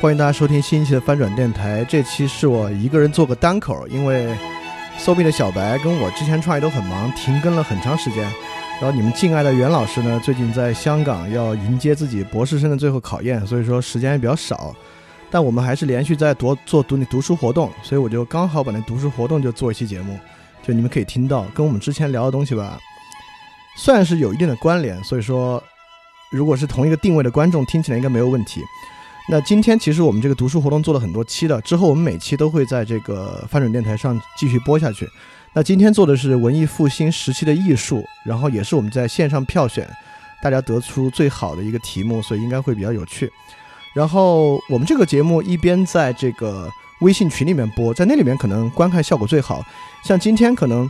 欢迎大家收听新一期的翻转电台。这期是我一个人做个单口，因为 SoB 的小白跟我之前创业都很忙，停更了很长时间。然后你们敬爱的袁老师呢，最近在香港要迎接自己博士生的最后考验，所以说时间也比较少。但我们还是连续在读做读你读书活动，所以我就刚好把那读书活动就做一期节目，就你们可以听到，跟我们之前聊的东西吧，算是有一定的关联。所以说，如果是同一个定位的观众，听起来应该没有问题。那今天其实我们这个读书活动做了很多期的，之后我们每期都会在这个翻转电台上继续播下去。那今天做的是文艺复兴时期的艺术，然后也是我们在线上票选，大家得出最好的一个题目，所以应该会比较有趣。然后我们这个节目一边在这个微信群里面播，在那里面可能观看效果最好。像今天可能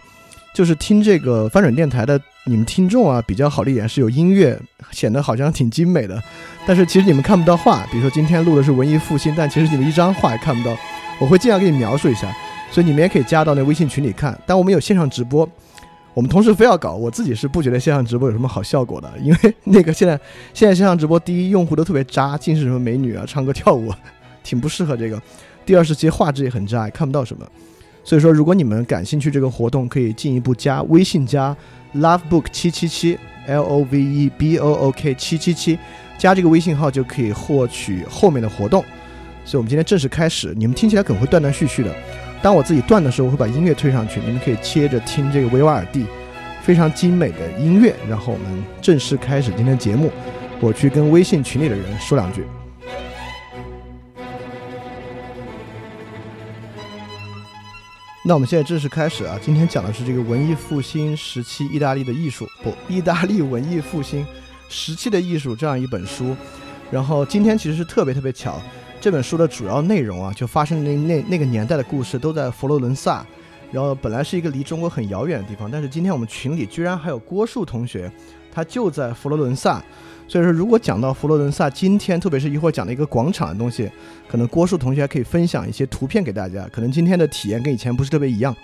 就是听这个翻转电台的你们听众啊，比较好的一点是有音乐，显得好像挺精美的。但是其实你们看不到画，比如说今天录的是文艺复兴，但其实你们一张画也看不到。我会尽量给你描述一下，所以你们也可以加到那微信群里看。但我们有线上直播，我们同时非要搞，我自己是不觉得线上直播有什么好效果的，因为那个现在现在线上直播，第一用户都特别渣，尽是什么美女啊，唱歌跳舞，挺不适合这个。第二是其实画质也很渣，看不到什么。所以说，如果你们感兴趣这个活动，可以进一步加微信加 lovebook 七七七 l o v e b o o k 七七七。加这个微信号就可以获取后面的活动，所以我们今天正式开始。你们听起来可能会断断续续的，当我自己断的时候，我会把音乐推上去，你们可以接着听这个维瓦尔第非常精美的音乐。然后我们正式开始今天的节目，我去跟微信群里的人说两句。那我们现在正式开始啊，今天讲的是这个文艺复兴时期意大利的艺术，不，意大利文艺复兴。时期的艺术这样一本书，然后今天其实是特别特别巧，这本书的主要内容啊，就发生那那那个年代的故事都在佛罗伦萨，然后本来是一个离中国很遥远的地方，但是今天我们群里居然还有郭树同学，他就在佛罗伦萨，所以说如果讲到佛罗伦萨，今天特别是一会儿讲的一个广场的东西，可能郭树同学还可以分享一些图片给大家，可能今天的体验跟以前不是特别一样。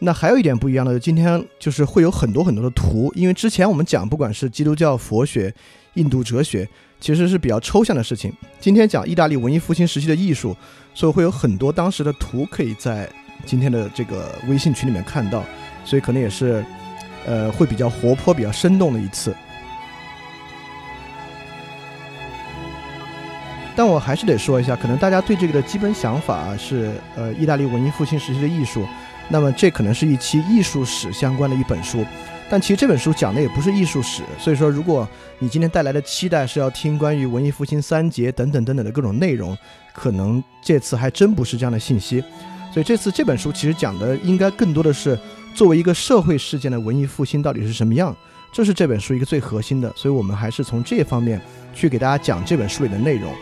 那还有一点不一样的，今天就是会有很多很多的图，因为之前我们讲不管是基督教佛学、印度哲学，其实是比较抽象的事情。今天讲意大利文艺复兴时期的艺术，所以会有很多当时的图可以在今天的这个微信群里面看到，所以可能也是，呃，会比较活泼、比较生动的一次。但我还是得说一下，可能大家对这个的基本想法是，呃，意大利文艺复兴时期的艺术。那么这可能是一期艺术史相关的一本书，但其实这本书讲的也不是艺术史。所以说，如果你今天带来的期待是要听关于文艺复兴三杰等等等等的各种内容，可能这次还真不是这样的信息。所以这次这本书其实讲的应该更多的是作为一个社会事件的文艺复兴到底是什么样，这是这本书一个最核心的。所以我们还是从这方面去给大家讲这本书里的内容。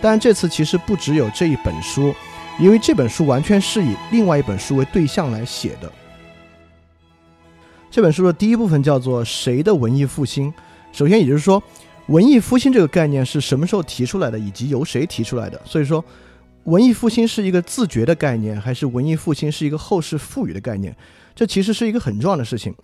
但，这次其实不只有这一本书。因为这本书完全是以另外一本书为对象来写的。这本书的第一部分叫做“谁的文艺复兴”。首先，也就是说，文艺复兴这个概念是什么时候提出来的，以及由谁提出来的。所以说，文艺复兴是一个自觉的概念，还是文艺复兴是一个后世赋予的概念？这其实是一个很重要的事情。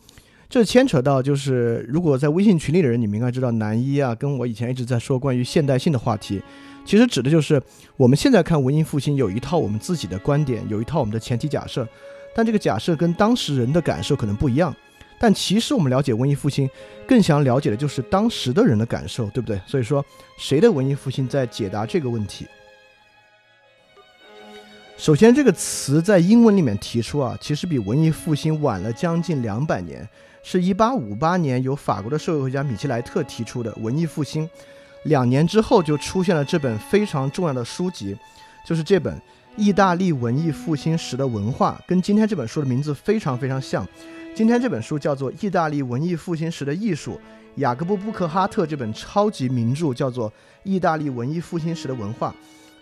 这牵扯到，就是如果在微信群里的人，你们应该知道，南一啊，跟我以前一直在说关于现代性的话题。其实指的就是我们现在看文艺复兴有一套我们自己的观点，有一套我们的前提假设，但这个假设跟当时人的感受可能不一样。但其实我们了解文艺复兴，更想了解的就是当时的人的感受，对不对？所以说，谁的文艺复兴在解答这个问题？首先，这个词在英文里面提出啊，其实比文艺复兴晚了将近两百年，是一八五八年由法国的社会学家米切莱特提出的文艺复兴。两年之后就出现了这本非常重要的书籍，就是这本《意大利文艺复兴时的文化》，跟今天这本书的名字非常非常像。今天这本书叫做《意大利文艺复兴时的艺术》，雅各布·布克哈特这本超级名著叫做《意大利文艺复兴时的文化》。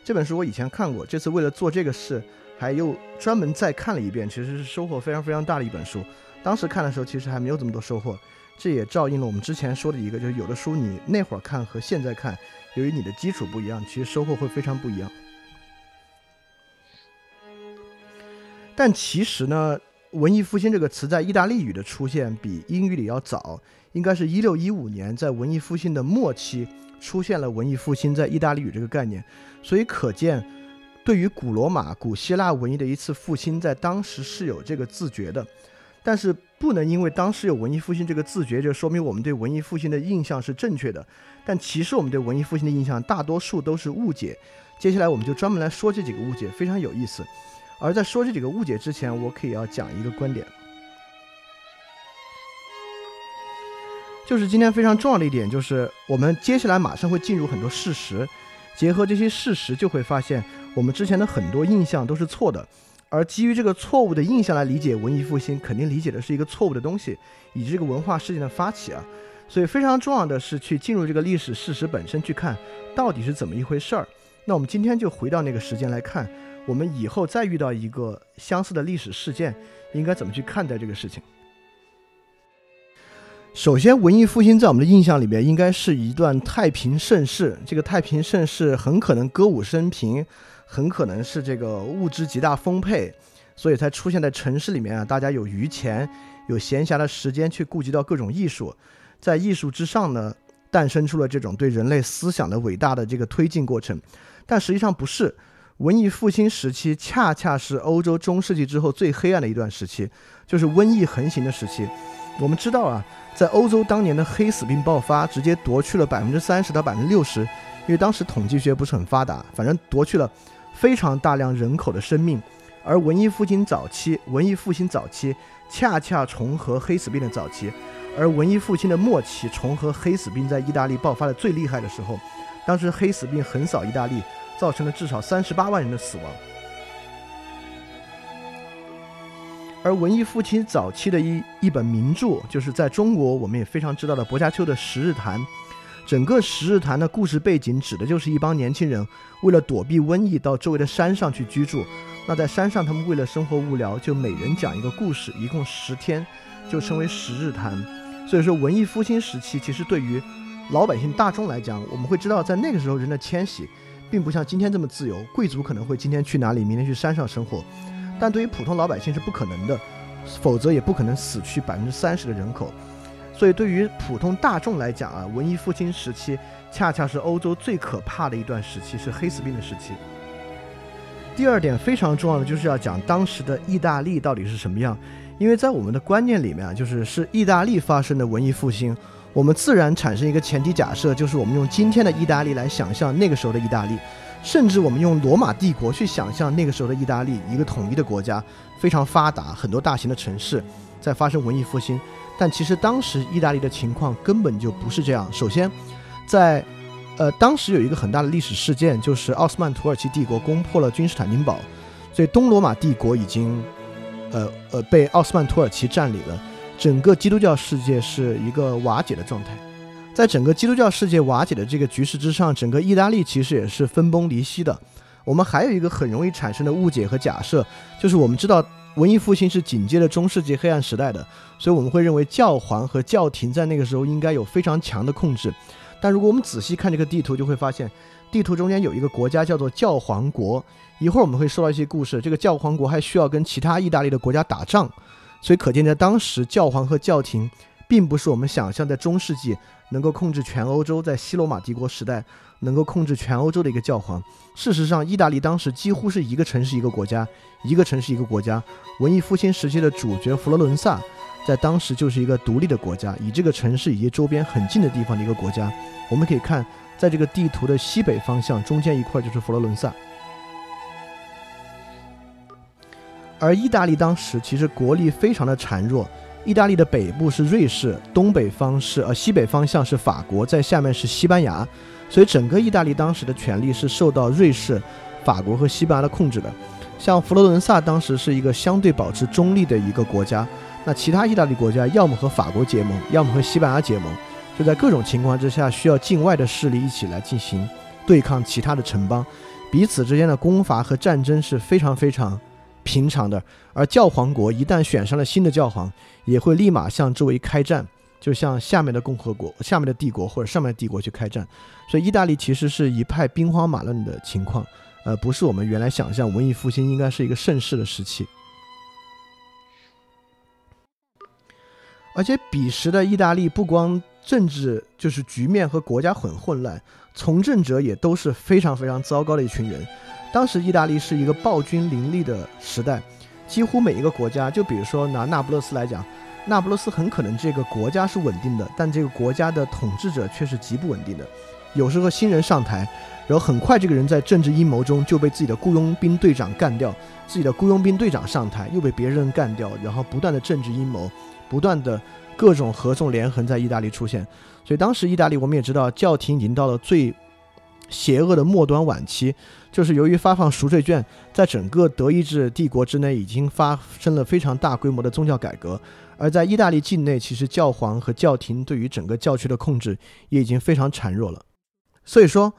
这本书我以前看过，这次为了做这个事，还又专门再看了一遍，其实是收获非常非常大的一本书。当时看的时候，其实还没有这么多收获。这也照应了我们之前说的一个，就是有的书你那会儿看和现在看，由于你的基础不一样，其实收获会非常不一样。但其实呢，文艺复兴这个词在意大利语的出现比英语里要早，应该是一六一五年，在文艺复兴的末期出现了文艺复兴在意大利语这个概念，所以可见，对于古罗马、古希腊文艺的一次复兴，在当时是有这个自觉的。但是不能因为当时有文艺复兴这个自觉，就说明我们对文艺复兴的印象是正确的。但其实我们对文艺复兴的印象大多数都是误解。接下来我们就专门来说这几个误解，非常有意思。而在说这几个误解之前，我可以要讲一个观点，就是今天非常重要的一点，就是我们接下来马上会进入很多事实，结合这些事实，就会发现我们之前的很多印象都是错的。而基于这个错误的印象来理解文艺复兴，肯定理解的是一个错误的东西，以及这个文化事件的发起啊。所以非常重要的是去进入这个历史事实本身去看，到底是怎么一回事儿。那我们今天就回到那个时间来看，我们以后再遇到一个相似的历史事件，应该怎么去看待这个事情？首先，文艺复兴在我们的印象里面应该是一段太平盛世，这个太平盛世很可能歌舞升平。很可能是这个物质极大丰沛，所以才出现在城市里面啊。大家有余钱，有闲暇的时间去顾及到各种艺术，在艺术之上呢，诞生出了这种对人类思想的伟大的这个推进过程。但实际上不是，文艺复兴时期恰恰是欧洲中世纪之后最黑暗的一段时期，就是瘟疫横行的时期。我们知道啊，在欧洲当年的黑死病爆发，直接夺去了百分之三十到百分之六十，因为当时统计学不是很发达，反正夺去了。非常大量人口的生命，而文艺复兴早期，文艺复兴早期恰恰重合黑死病的早期，而文艺复兴的末期重合黑死病在意大利爆发的最厉害的时候，当时黑死病横扫意大利，造成了至少三十八万人的死亡。而文艺复兴早期的一一本名著，就是在中国我们也非常知道的薄伽丘的《十日谈》。整个《十日谈》的故事背景指的就是一帮年轻人为了躲避瘟疫到周围的山上去居住。那在山上，他们为了生活无聊，就每人讲一个故事，一共十天，就称为《十日谈》。所以说，文艺复兴时期其实对于老百姓大众来讲，我们会知道，在那个时候人的迁徙并不像今天这么自由。贵族可能会今天去哪里，明天去山上生活，但对于普通老百姓是不可能的，否则也不可能死去百分之三十的人口。所以，对于普通大众来讲啊，文艺复兴时期恰恰是欧洲最可怕的一段时期，是黑死病的时期。第二点非常重要的就是要讲当时的意大利到底是什么样，因为在我们的观念里面啊，就是是意大利发生的文艺复兴，我们自然产生一个前提假设，就是我们用今天的意大利来想象那个时候的意大利，甚至我们用罗马帝国去想象那个时候的意大利，一个统一的国家，非常发达，很多大型的城市在发生文艺复兴。但其实当时意大利的情况根本就不是这样。首先，在呃当时有一个很大的历史事件，就是奥斯曼土耳其帝国攻破了君士坦丁堡，所以东罗马帝国已经呃呃被奥斯曼土耳其占领了，整个基督教世界是一个瓦解的状态。在整个基督教世界瓦解的这个局势之上，整个意大利其实也是分崩离析的。我们还有一个很容易产生的误解和假设，就是我们知道。文艺复兴是紧接着中世纪黑暗时代的，所以我们会认为教皇和教廷在那个时候应该有非常强的控制。但如果我们仔细看这个地图，就会发现地图中间有一个国家叫做教皇国。一会儿我们会说到一些故事，这个教皇国还需要跟其他意大利的国家打仗，所以可见在当时教皇和教廷并不是我们想象在中世纪能够控制全欧洲，在西罗马帝国时代。能够控制全欧洲的一个教皇。事实上，意大利当时几乎是一个城市一个国家，一个城市一个国家。文艺复兴时期的主角佛罗伦萨，在当时就是一个独立的国家，以这个城市以及周边很近的地方的一个国家。我们可以看，在这个地图的西北方向，中间一块就是佛罗伦萨。而意大利当时其实国力非常的孱弱。意大利的北部是瑞士，东北方是呃西北方向是法国，在下面是西班牙。所以整个意大利当时的权力是受到瑞士、法国和西班牙的控制的。像佛罗伦萨当时是一个相对保持中立的一个国家，那其他意大利国家要么和法国结盟，要么和西班牙结盟，就在各种情况之下需要境外的势力一起来进行对抗其他的城邦，彼此之间的攻伐和战争是非常非常平常的。而教皇国一旦选上了新的教皇，也会立马向周围开战。就像下面的共和国、下面的帝国或者上面的帝国去开战，所以意大利其实是一派兵荒马乱的情况，呃，不是我们原来想象文艺复兴应该是一个盛世的时期。而且彼时的意大利不光政治就是局面和国家很混乱，从政者也都是非常非常糟糕的一群人。当时意大利是一个暴君林立的时代，几乎每一个国家，就比如说拿那不勒斯来讲，那不勒斯很可能这个国家是稳定的，但这个国家的统治者却是极不稳定的。有时候新人上台，然后很快这个人在政治阴谋中就被自己的雇佣兵队长干掉，自己的雇佣兵队长上台又被别人干掉，然后不断的政治阴谋，不断的各种合纵连横在意大利出现。所以当时意大利我们也知道，教廷已经到了最邪恶的末端晚期。就是由于发放赎罪券，在整个德意志帝国之内已经发生了非常大规模的宗教改革，而在意大利境内，其实教皇和教廷对于整个教区的控制也已经非常孱弱了。所以说，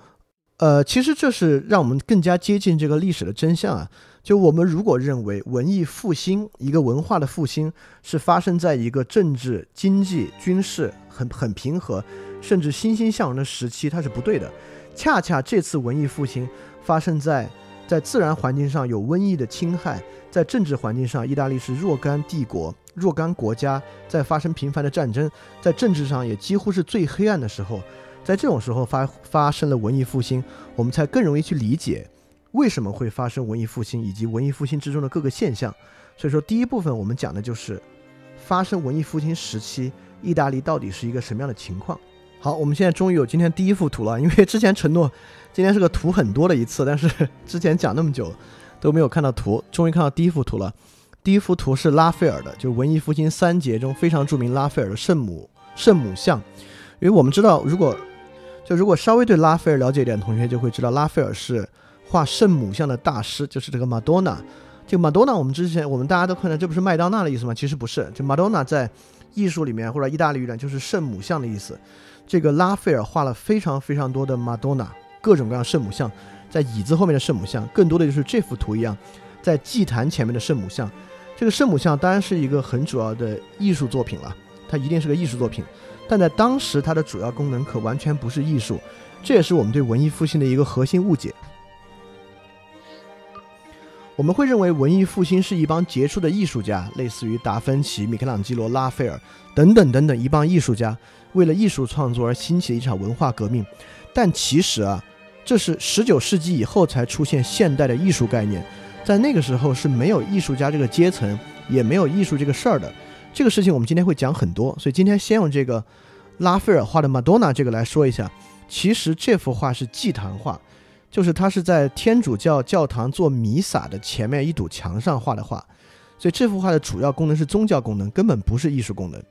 呃，其实这是让我们更加接近这个历史的真相啊。就我们如果认为文艺复兴一个文化的复兴是发生在一个政治、经济、军事很很平和，甚至欣欣向荣的时期，它是不对的。恰恰这次文艺复兴。发生在在自然环境上有瘟疫的侵害，在政治环境上，意大利是若干帝国、若干国家在发生频繁的战争，在政治上也几乎是最黑暗的时候，在这种时候发发生了文艺复兴，我们才更容易去理解为什么会发生文艺复兴以及文艺复兴之中的各个现象。所以说，第一部分我们讲的就是发生文艺复兴时期，意大利到底是一个什么样的情况。好，我们现在终于有今天第一幅图了，因为之前承诺。今天是个图很多的一次，但是 之前讲那么久都没有看到图，终于看到第一幅图了。第一幅图是拉斐尔的，就文艺复兴三杰中非常著名拉斐尔的圣母圣母像。因为我们知道，如果就如果稍微对拉斐尔了解一点，同学就会知道拉斐尔是画圣母像的大师，就是这个马多纳。就马多纳，我们之前我们大家都看到，这不是麦当娜的意思吗？其实不是，就马多纳在艺术里面或者意大利语里面就是圣母像的意思。这个拉斐尔画了非常非常多的马多纳。各种各样圣母像，在椅子后面的圣母像，更多的就是这幅图一样，在祭坛前面的圣母像。这个圣母像当然是一个很主要的艺术作品了，它一定是个艺术作品。但在当时，它的主要功能可完全不是艺术，这也是我们对文艺复兴的一个核心误解。我们会认为文艺复兴是一帮杰出的艺术家，类似于达芬奇、米开朗基罗、拉斐尔等等等等一帮艺术家，为了艺术创作而兴起的一场文化革命。但其实啊。这是十九世纪以后才出现现代的艺术概念，在那个时候是没有艺术家这个阶层，也没有艺术这个事儿的。这个事情我们今天会讲很多，所以今天先用这个拉斐尔画的马多纳这个来说一下。其实这幅画是祭坛画，就是它是在天主教教堂做弥撒的前面一堵墙上画的画，所以这幅画的主要功能是宗教功能，根本不是艺术功能。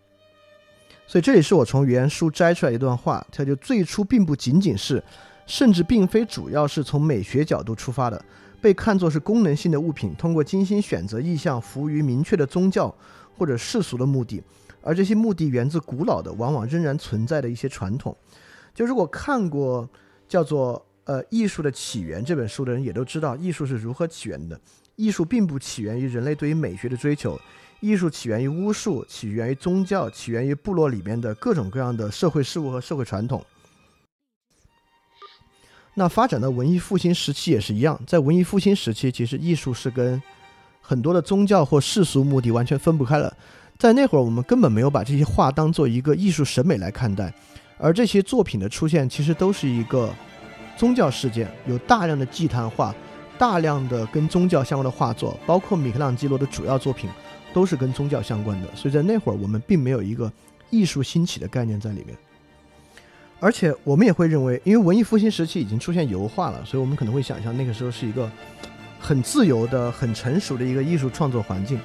所以这里是我从原书摘出来一段话，它就最初并不仅仅是。甚至并非主要是从美学角度出发的，被看作是功能性的物品，通过精心选择意象，服务于明确的宗教或者世俗的目的，而这些目的源自古老的、往往仍然存在的一些传统。就如果看过叫做《呃艺术的起源》这本书的人，也都知道艺术是如何起源的。艺术并不起源于人类对于美学的追求，艺术起源于巫术，起源于宗教，起源于部落里面的各种各样的社会事物和社会传统。那发展到文艺复兴时期也是一样，在文艺复兴时期，其实艺术是跟很多的宗教或世俗目的完全分不开了。在那会儿，我们根本没有把这些画当做一个艺术审美来看待，而这些作品的出现，其实都是一个宗教事件，有大量的祭坛画，大量的跟宗教相关的画作，包括米开朗基罗的主要作品，都是跟宗教相关的。所以在那会儿，我们并没有一个艺术兴起的概念在里面。而且我们也会认为，因为文艺复兴时期已经出现油画了，所以我们可能会想象那个时候是一个很自由的、很成熟的一个艺术创作环境。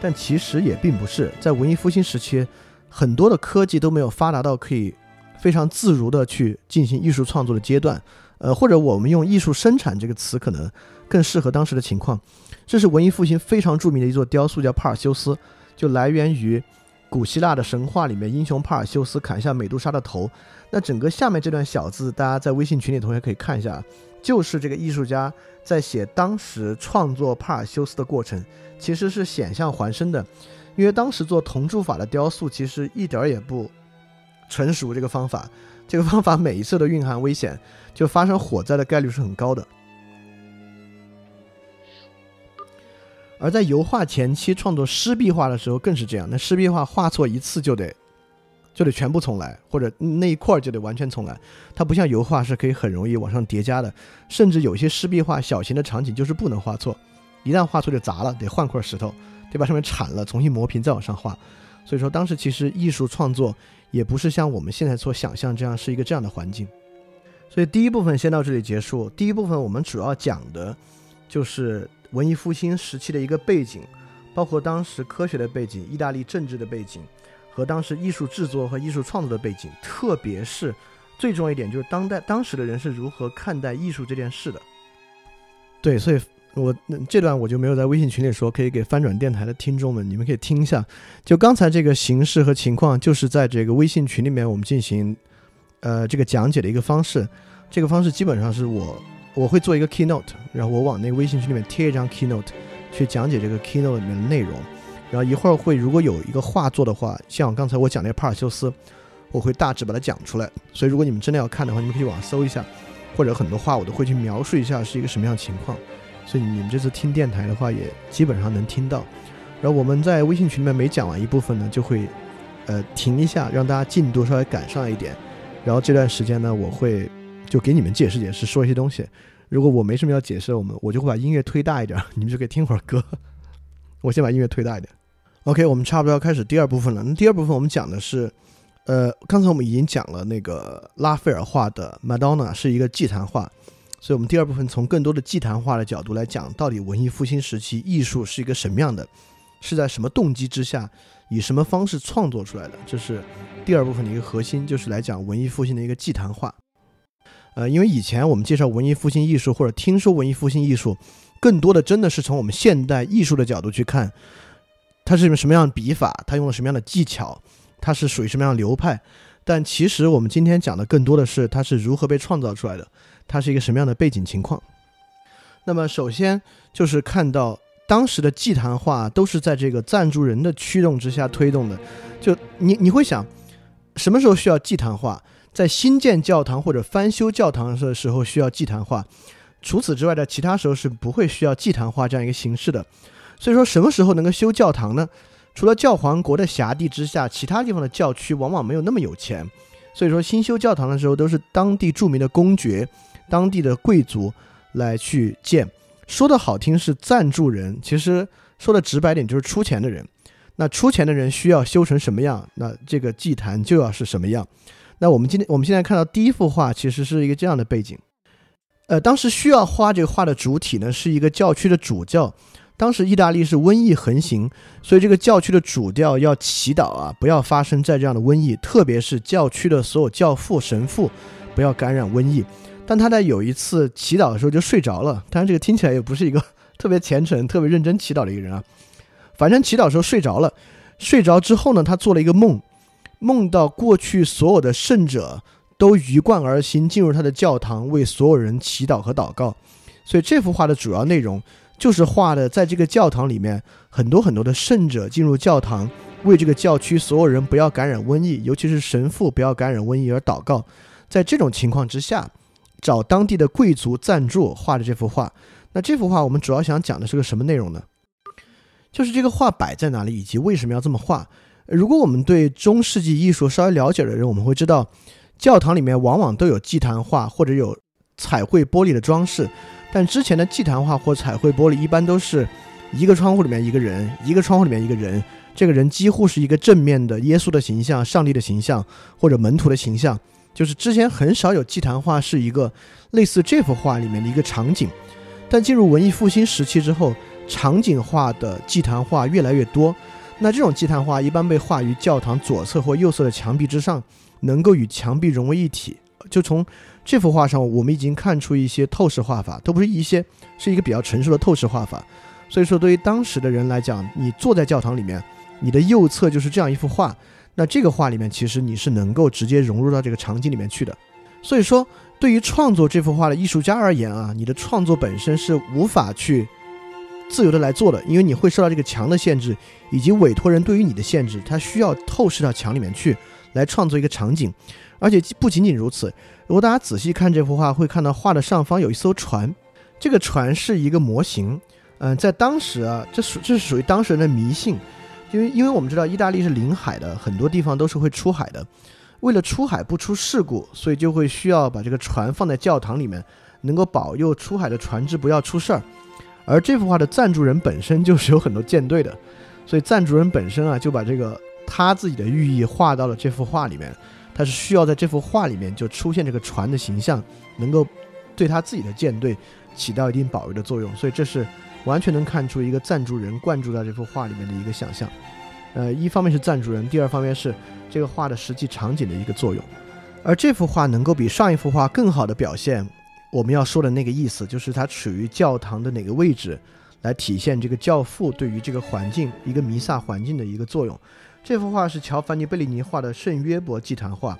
但其实也并不是，在文艺复兴时期，很多的科技都没有发达到可以非常自如的去进行艺术创作的阶段。呃，或者我们用“艺术生产”这个词可能更适合当时的情况。这是文艺复兴非常著名的一座雕塑，叫帕尔修斯，就来源于古希腊的神话里面，英雄帕尔修斯砍下美杜莎的头。那整个下面这段小字，大家在微信群里同学可以看一下，就是这个艺术家在写当时创作帕尔修斯的过程，其实是险象环生的，因为当时做铜铸法的雕塑其实一点儿也不成熟，这个方法，这个方法每一次都蕴含危险，就发生火灾的概率是很高的。而在油画前期创作湿壁画的时候更是这样，那湿壁画画错一次就得就得全部重来，或者那一块儿就得完全重来。它不像油画是可以很容易往上叠加的，甚至有些湿壁画小型的场景就是不能画错，一旦画错就砸了，得换块石头，得把上面铲了，重新磨平再往上画。所以说当时其实艺术创作也不是像我们现在所想象这样是一个这样的环境。所以第一部分先到这里结束。第一部分我们主要讲的就是文艺复兴时期的一个背景，包括当时科学的背景、意大利政治的背景。和当时艺术制作和艺术创作的背景，特别是最重要一点，就是当代当时的人是如何看待艺术这件事的。对，所以我那这段我就没有在微信群里说，可以给翻转电台的听众们，你们可以听一下。就刚才这个形式和情况，就是在这个微信群里面我们进行呃这个讲解的一个方式。这个方式基本上是我我会做一个 keynote，然后我往那个微信群里面贴一张 keynote，去讲解这个 keynote 里面的内容。然后一会儿会，如果有一个画作的话，像刚才我讲那个帕尔修斯，我会大致把它讲出来。所以如果你们真的要看的话，你们可以网上搜一下，或者很多画我都会去描述一下是一个什么样的情况。所以你们这次听电台的话，也基本上能听到。然后我们在微信群里面每讲完一部分呢，就会呃停一下，让大家进度稍微赶上一点。然后这段时间呢，我会就给你们解释解释，说一些东西。如果我没什么要解释，我们我就会把音乐推大一点，你们就可以听会儿歌。我先把音乐推大一点。OK，我们差不多要开始第二部分了。那第二部分我们讲的是，呃，刚才我们已经讲了那个拉斐尔画的 Madonna 是一个祭坛画，所以我们第二部分从更多的祭坛画的角度来讲，到底文艺复兴时期艺术是一个什么样的，是在什么动机之下，以什么方式创作出来的，这是第二部分的一个核心，就是来讲文艺复兴的一个祭坛画。呃，因为以前我们介绍文艺复兴艺术或者听说文艺复兴艺术，更多的真的是从我们现代艺术的角度去看。它是一个什么样的笔法？它用了什么样的技巧？它是属于什么样的流派？但其实我们今天讲的更多的是它是如何被创造出来的，它是一个什么样的背景情况。那么首先就是看到当时的祭坛画都是在这个赞助人的驱动之下推动的。就你你会想，什么时候需要祭坛画？在新建教堂或者翻修教堂的时候需要祭坛画。除此之外的其他时候是不会需要祭坛画这样一个形式的。所以说，什么时候能够修教堂呢？除了教皇国的辖地之下，其他地方的教区往往没有那么有钱。所以说，新修教堂的时候，都是当地著名的公爵、当地的贵族来去建。说的好听是赞助人，其实说的直白点就是出钱的人。那出钱的人需要修成什么样，那这个祭坛就要是什么样。那我们今天我们现在看到第一幅画，其实是一个这样的背景。呃，当时需要画这个画的主体呢，是一个教区的主教。当时意大利是瘟疫横行，所以这个教区的主调要祈祷啊，不要发生在这样的瘟疫，特别是教区的所有教父、神父不要感染瘟疫。但他在有一次祈祷的时候就睡着了，当然这个听起来也不是一个特别虔诚、特别认真祈祷的一个人啊。反正祈祷的时候睡着了，睡着之后呢，他做了一个梦，梦到过去所有的圣者都鱼贯而行，进入他的教堂为所有人祈祷和祷告。所以这幅画的主要内容。就是画的，在这个教堂里面，很多很多的圣者进入教堂，为这个教区所有人不要感染瘟疫，尤其是神父不要感染瘟疫而祷告。在这种情况之下，找当地的贵族赞助画的这幅画。那这幅画我们主要想讲的是个什么内容呢？就是这个画摆在哪里，以及为什么要这么画。如果我们对中世纪艺术稍微了解的人，我们会知道，教堂里面往往都有祭坛画或者有彩绘玻璃的装饰。但之前的祭坛画或彩绘玻璃一般都是一个窗户里面一个人，一个窗户里面一个人，这个人几乎是一个正面的耶稣的形象、上帝的形象或者门徒的形象。就是之前很少有祭坛画是一个类似这幅画里面的一个场景。但进入文艺复兴时期之后，场景化的祭坛画越来越多。那这种祭坛画一般被画于教堂左侧或右侧的墙壁之上，能够与墙壁融为一体。就从这幅画上，我们已经看出一些透视画法，都不是一些，是一个比较成熟的透视画法。所以说，对于当时的人来讲，你坐在教堂里面，你的右侧就是这样一幅画，那这个画里面其实你是能够直接融入到这个场景里面去的。所以说，对于创作这幅画的艺术家而言啊，你的创作本身是无法去自由的来做的，因为你会受到这个墙的限制，以及委托人对于你的限制，他需要透视到墙里面去，来创作一个场景。而且不仅仅如此，如果大家仔细看这幅画，会看到画的上方有一艘船，这个船是一个模型。嗯，在当时啊，这属这是属于当时人的迷信，因为因为我们知道意大利是临海的，很多地方都是会出海的。为了出海不出事故，所以就会需要把这个船放在教堂里面，能够保佑出海的船只不要出事儿。而这幅画的赞助人本身就是有很多舰队的，所以赞助人本身啊就把这个他自己的寓意画到了这幅画里面。他是需要在这幅画里面就出现这个船的形象，能够对他自己的舰队起到一定保卫的作用。所以这是完全能看出一个赞助人灌注在这幅画里面的一个想象。呃，一方面是赞助人，第二方面是这个画的实际场景的一个作用。而这幅画能够比上一幅画更好的表现。我们要说的那个意思，就是它处于教堂的哪个位置，来体现这个教父对于这个环境一个弥撒环境的一个作用。这幅画是乔凡尼·贝利尼画的圣约伯祭坛画。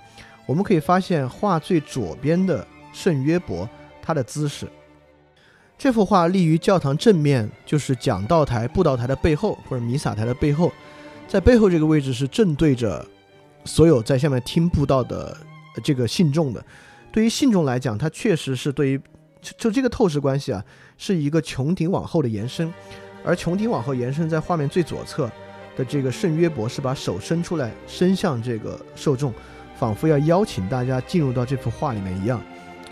我们可以发现，画最左边的圣约伯，他的姿势。这幅画立于教堂正面，就是讲道台、布道台的背后，或者弥撒台的背后。在背后这个位置是正对着所有在下面听布道的这个信众的。对于信众来讲，它确实是对于就这个透视关系啊，是一个穹顶往后的延伸，而穹顶往后延伸在画面最左侧的这个圣约伯是把手伸出来，伸向这个受众，仿佛要邀请大家进入到这幅画里面一样。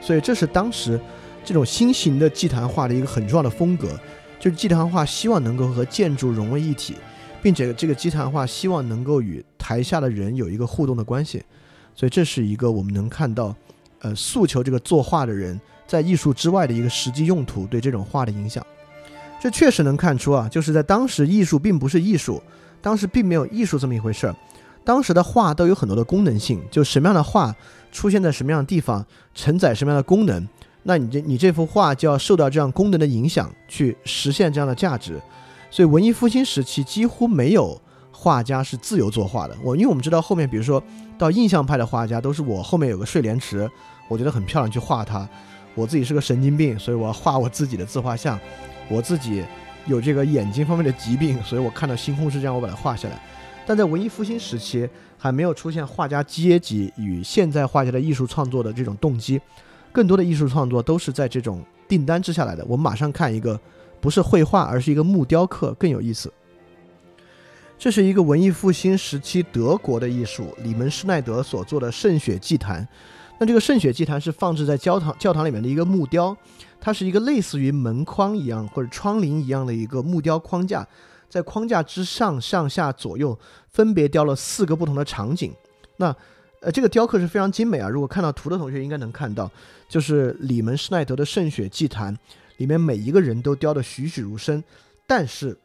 所以这是当时这种新型的祭坛画的一个很重要的风格，就是祭坛画希望能够和建筑融为一体，并且这个祭坛画希望能够与台下的人有一个互动的关系。所以这是一个我们能看到。呃，诉求这个作画的人在艺术之外的一个实际用途对这种画的影响，这确实能看出啊，就是在当时艺术并不是艺术，当时并没有艺术这么一回事儿，当时的画都有很多的功能性，就什么样的画出现在什么样的地方，承载什么样的功能，那你这你这幅画就要受到这样功能的影响去实现这样的价值，所以文艺复兴时期几乎没有画家是自由作画的，我因为我们知道后面比如说到印象派的画家都是我后面有个睡莲池。我觉得很漂亮，去画它。我自己是个神经病，所以我要画我自己的自画像。我自己有这个眼睛方面的疾病，所以我看到星空是这样，我把它画下来。但在文艺复兴时期，还没有出现画家阶级与现在画家的艺术创作的这种动机，更多的艺术创作都是在这种订单之下来的。我们马上看一个，不是绘画，而是一个木雕刻，更有意思。这是一个文艺复兴时期德国的艺术，里门施耐德所做的圣血祭坛。那这个圣血祭坛是放置在教堂教堂里面的一个木雕，它是一个类似于门框一样或者窗棂一样的一个木雕框架，在框架之上上下左右分别雕了四个不同的场景。那呃，这个雕刻是非常精美啊！如果看到图的同学应该能看到，就是里门施耐德的圣血祭坛里面每一个人都雕得栩栩如生，但是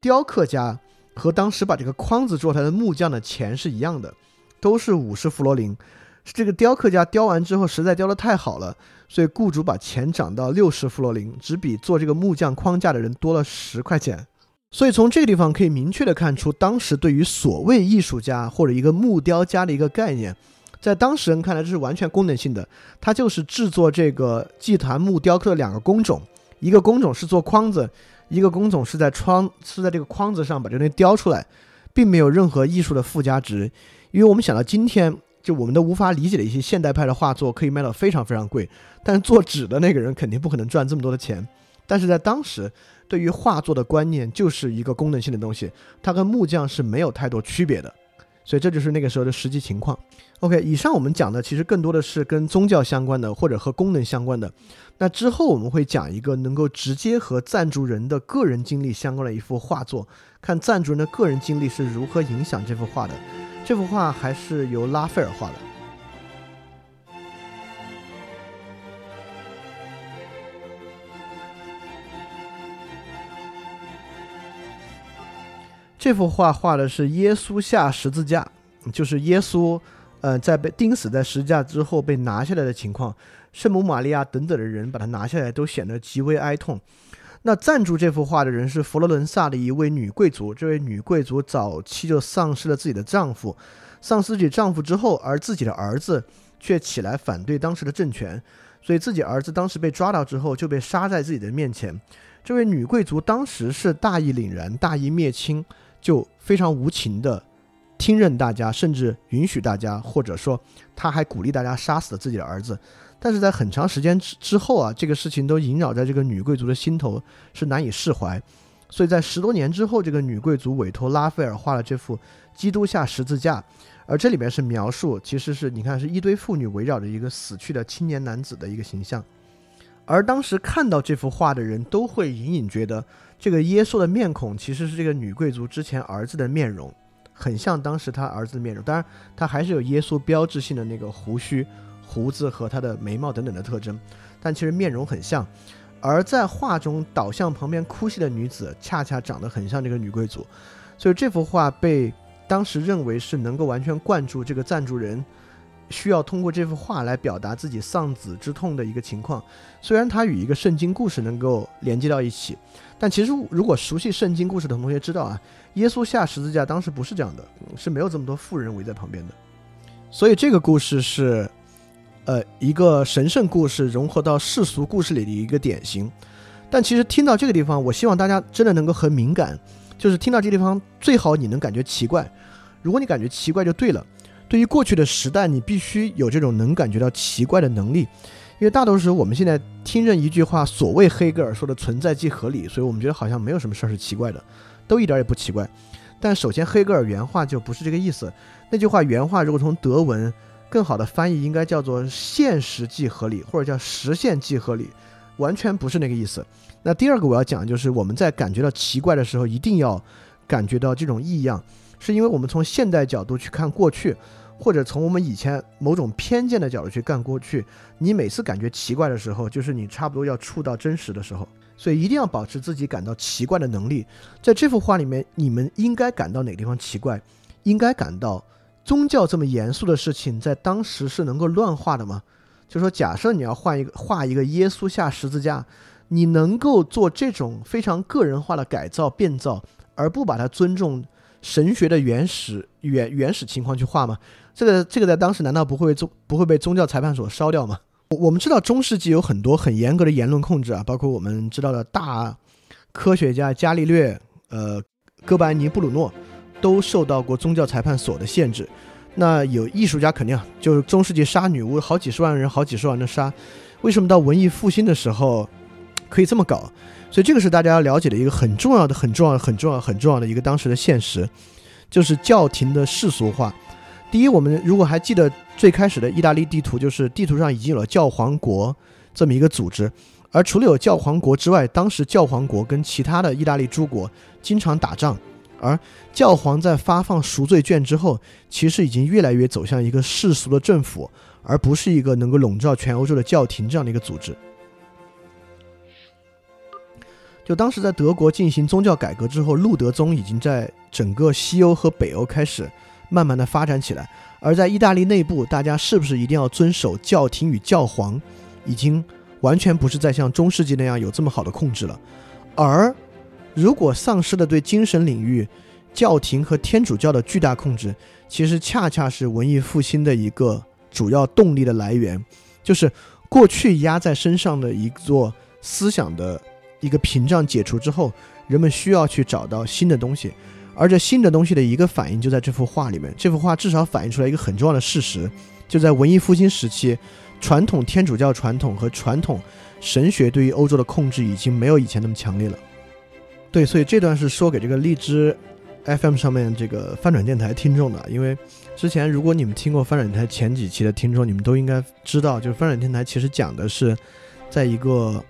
雕刻家和当时把这个框子做出来的木匠的钱是一样的，都是五十弗罗林。是这个雕刻家雕完之后实在雕得太好了，所以雇主把钱涨到六十弗罗林，只比做这个木匠框架的人多了十块钱。所以从这个地方可以明确的看出，当时对于所谓艺术家或者一个木雕家的一个概念，在当时人看来这是完全功能性的，它就是制作这个祭坛木雕刻的两个工种，一个工种是做框子，一个工种是在窗是在这个框子上把这东西雕出来，并没有任何艺术的附加值，因为我们想到今天。就我们都无法理解的一些现代派的画作，可以卖到非常非常贵，但是做纸的那个人肯定不可能赚这么多的钱。但是在当时，对于画作的观念就是一个功能性的东西，它跟木匠是没有太多区别的。所以这就是那个时候的实际情况。OK，以上我们讲的其实更多的是跟宗教相关的或者和功能相关的。那之后我们会讲一个能够直接和赞助人的个人经历相关的一幅画作，看赞助人的个人经历是如何影响这幅画的。这幅画还是由拉斐尔画的。这幅画画的是耶稣下十字架，就是耶稣，呃，在被钉死在十字架之后被拿下来的情况。圣母玛利亚等等的人把它拿下来，都显得极为哀痛。那赞助这幅画的人是佛罗伦萨的一位女贵族。这位女贵族早期就丧失了自己的丈夫，丧失自己丈夫之后，而自己的儿子却起来反对当时的政权，所以自己儿子当时被抓到之后就被杀在自己的面前。这位女贵族当时是大义凛然、大义灭亲，就非常无情的听任大家，甚至允许大家，或者说她还鼓励大家杀死了自己的儿子。但是在很长时间之之后啊，这个事情都萦绕在这个女贵族的心头，是难以释怀。所以在十多年之后，这个女贵族委托拉斐尔画了这幅《基督下十字架》，而这里面是描述，其实是你看是一堆妇女围绕着一个死去的青年男子的一个形象。而当时看到这幅画的人都会隐隐觉得，这个耶稣的面孔其实是这个女贵族之前儿子的面容，很像当时他儿子的面容。当然，他还是有耶稣标志性的那个胡须、胡子和他的眉毛等等的特征，但其实面容很像。而在画中倒向旁边哭泣的女子，恰恰长得很像这个女贵族，所以这幅画被当时认为是能够完全灌注这个赞助人需要通过这幅画来表达自己丧子之痛的一个情况。虽然它与一个圣经故事能够连接到一起，但其实如果熟悉圣经故事的同学知道啊，耶稣下十字架当时不是这样的，是没有这么多富人围在旁边的，所以这个故事是。呃，一个神圣故事融合到世俗故事里的一个典型，但其实听到这个地方，我希望大家真的能够很敏感，就是听到这个地方，最好你能感觉奇怪。如果你感觉奇怪就对了。对于过去的时代，你必须有这种能感觉到奇怪的能力，因为大多数我们现在听任一句话，所谓黑格尔说的存在即合理，所以我们觉得好像没有什么事儿是奇怪的，都一点也不奇怪。但首先，黑格尔原话就不是这个意思。那句话原话如果从德文。更好的翻译应该叫做现实即合理，或者叫实现即合理，完全不是那个意思。那第二个我要讲的就是我们在感觉到奇怪的时候，一定要感觉到这种异样，是因为我们从现代角度去看过去，或者从我们以前某种偏见的角度去看过去。你每次感觉奇怪的时候，就是你差不多要触到真实的时候，所以一定要保持自己感到奇怪的能力。在这幅画里面，你们应该感到哪个地方奇怪？应该感到。宗教这么严肃的事情，在当时是能够乱画的吗？就说假设你要画一个画一个耶稣下十字架，你能够做这种非常个人化的改造变造，而不把它尊重神学的原始原原始情况去画吗？这个这个在当时难道不会宗不会被宗教裁判所烧掉吗？我们知道中世纪有很多很严格的言论控制啊，包括我们知道的大科学家伽利略，呃，哥白尼、布鲁诺。都受到过宗教裁判所的限制，那有艺术家肯定，就是中世纪杀女巫好几十万人，好几十万的杀，为什么到文艺复兴的时候可以这么搞？所以这个是大家要了解的一个很重要的、很重要、很重要、很重要的一个当时的现实，就是教廷的世俗化。第一，我们如果还记得最开始的意大利地图，就是地图上已经有了教皇国这么一个组织，而除了有教皇国之外，当时教皇国跟其他的意大利诸国经常打仗。而教皇在发放赎罪券之后，其实已经越来越走向一个世俗的政府，而不是一个能够笼罩全欧洲的教廷这样的一个组织。就当时在德国进行宗教改革之后，路德宗已经在整个西欧和北欧开始慢慢的发展起来。而在意大利内部，大家是不是一定要遵守教廷与教皇，已经完全不是在像中世纪那样有这么好的控制了，而。如果丧失了对精神领域、教廷和天主教的巨大控制，其实恰恰是文艺复兴的一个主要动力的来源。就是过去压在身上的一座思想的一个屏障解除之后，人们需要去找到新的东西，而这新的东西的一个反应就在这幅画里面。这幅画至少反映出来一个很重要的事实：就在文艺复兴时期，传统天主教传统和传统神学对于欧洲的控制已经没有以前那么强烈了。对，所以这段是说给这个荔枝 FM 上面这个翻转电台听众的，因为之前如果你们听过翻转电台前几期的听众，你们都应该知道，就是翻转电台其实讲的是，在一个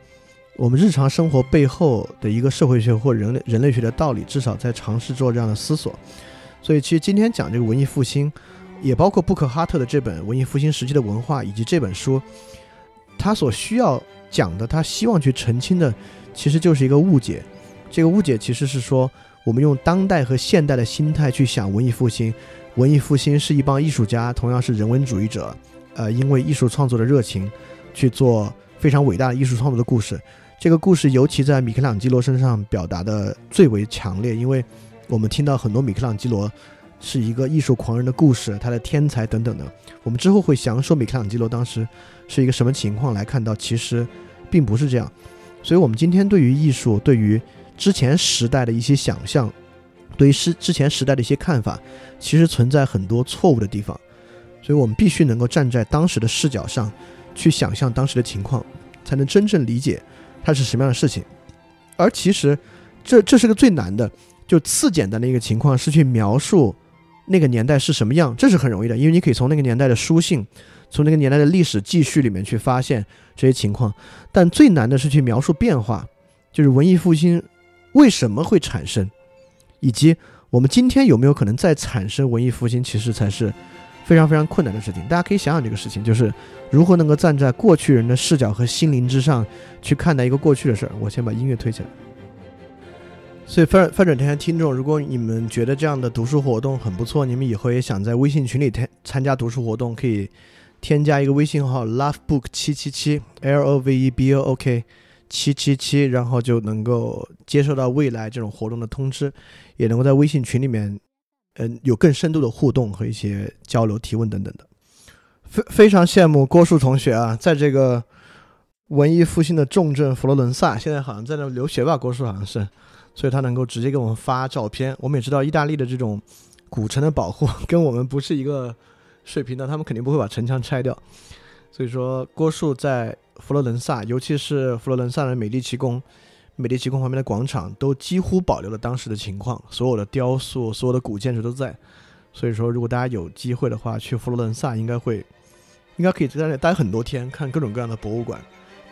我们日常生活背后的一个社会学或人类人类学的道理，至少在尝试做这样的思索。所以其实今天讲这个文艺复兴，也包括布克哈特的这本《文艺复兴时期的文化》，以及这本书，他所需要讲的，他希望去澄清的，其实就是一个误解。这个误解其实是说，我们用当代和现代的心态去想文艺复兴。文艺复兴是一帮艺术家，同样是人文主义者，呃，因为艺术创作的热情，去做非常伟大的艺术创作的故事。这个故事尤其在米开朗基罗身上表达的最为强烈，因为我们听到很多米开朗基罗是一个艺术狂人的故事，他的天才等等的。我们之后会详说米开朗基罗当时是一个什么情况，来看到其实并不是这样。所以，我们今天对于艺术，对于之前时代的一些想象，对于之之前时代的一些看法，其实存在很多错误的地方，所以我们必须能够站在当时的视角上，去想象当时的情况，才能真正理解它是什么样的事情。而其实，这这是个最难的，就次简单的一个情况是去描述那个年代是什么样，这是很容易的，因为你可以从那个年代的书信，从那个年代的历史记叙里面去发现这些情况。但最难的是去描述变化，就是文艺复兴为什么会产生，以及我们今天有没有可能再产生文艺复兴，其实才是非常非常困难的事情。大家可以想想这个事情，就是如何能够站在过去人的视角和心灵之上去看待一个过去的事儿。我先把音乐推起来。所以翻翻转天下听众，如果你们觉得这样的读书活动很不错，你们以后也想在微信群里参参加读书活动，可以添加一个微信号 lovebook 七七七 l o v e b o o k 七七七，然后就能够接收到未来这种活动的通知，也能够在微信群里面，嗯，有更深度的互动和一些交流、提问等等的。非非常羡慕郭树同学啊，在这个文艺复兴的重镇佛罗伦萨，现在好像在那留学吧？郭树好像是。所以他能够直接给我们发照片。我们也知道意大利的这种古城的保护 跟我们不是一个水平的，他们肯定不会把城墙拆掉。所以说，郭树在佛罗伦萨，尤其是佛罗伦萨的美第奇宫，美第奇宫旁边的广场，都几乎保留了当时的情况，所有的雕塑、所有的古建筑都在。所以说，如果大家有机会的话，去佛罗伦萨，应该会，应该可以在那里待很多天，看各种各样的博物馆，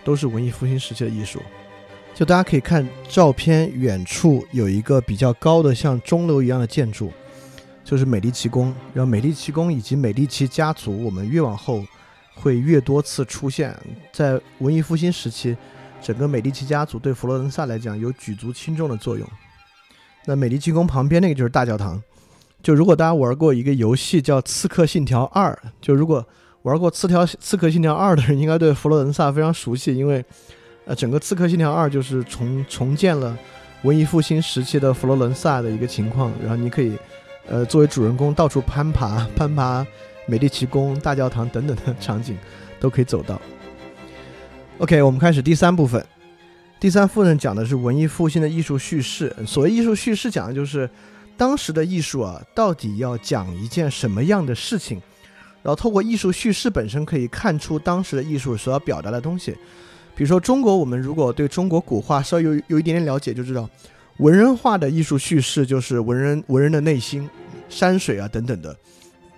都是文艺复兴时期的艺术。就大家可以看照片，远处有一个比较高的像钟楼一样的建筑，就是美第奇宫。然后美第奇宫以及美第奇家族，我们越往后会越多次出现在文艺复兴时期，整个美第奇家族对佛罗伦萨来讲有举足轻重的作用。那美第奇宫旁边那个就是大教堂。就如果大家玩过一个游戏叫《刺客信条二》，就如果玩过《刺条刺客信条二》的人，应该对佛罗伦萨非常熟悉，因为。呃，整个《刺客信条二》就是重重建了文艺复兴时期的佛罗伦萨的一个情况，然后你可以，呃，作为主人公到处攀爬，攀爬美第奇宫、大教堂等等的场景都可以走到。OK，我们开始第三部分。第三部分讲的是文艺复兴的艺术叙事。所谓艺术叙事，讲的就是当时的艺术啊，到底要讲一件什么样的事情，然后透过艺术叙事本身可以看出当时的艺术所要表达的东西。比如说中国，我们如果对中国古画稍微有有一点点了解，就知道文人画的艺术叙事就是文人文人的内心，山水啊等等的，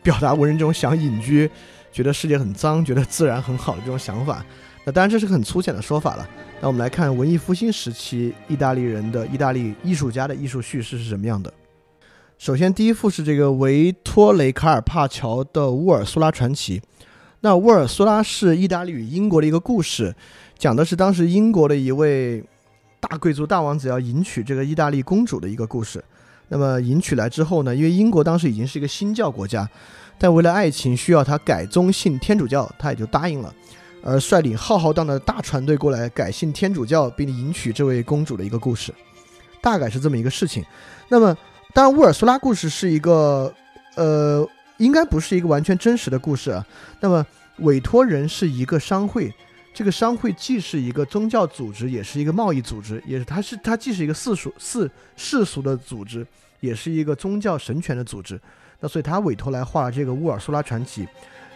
表达文人这种想隐居，觉得世界很脏，觉得自然很好的这种想法。那当然这是个很粗浅的说法了。那我们来看文艺复兴时期意大利人的意大利艺术家的艺术叙事是什么样的。首先第一幅是这个维托雷卡尔帕乔的《乌尔苏拉传奇》。那乌尔苏拉是意大利与英国的一个故事。讲的是当时英国的一位大贵族大王子要迎娶这个意大利公主的一个故事。那么迎娶来之后呢，因为英国当时已经是一个新教国家，但为了爱情需要他改宗信天主教，他也就答应了，而率领浩浩荡荡的大船队过来改信天主教，并迎娶这位公主的一个故事，大概是这么一个事情。那么，当然乌尔苏拉故事是一个，呃，应该不是一个完全真实的故事啊。那么委托人是一个商会。这个商会既是一个宗教组织，也是一个贸易组织，也是它是它既是一个世俗世世俗的组织，也是一个宗教神权的组织。那所以他委托来画这个乌尔苏拉传奇。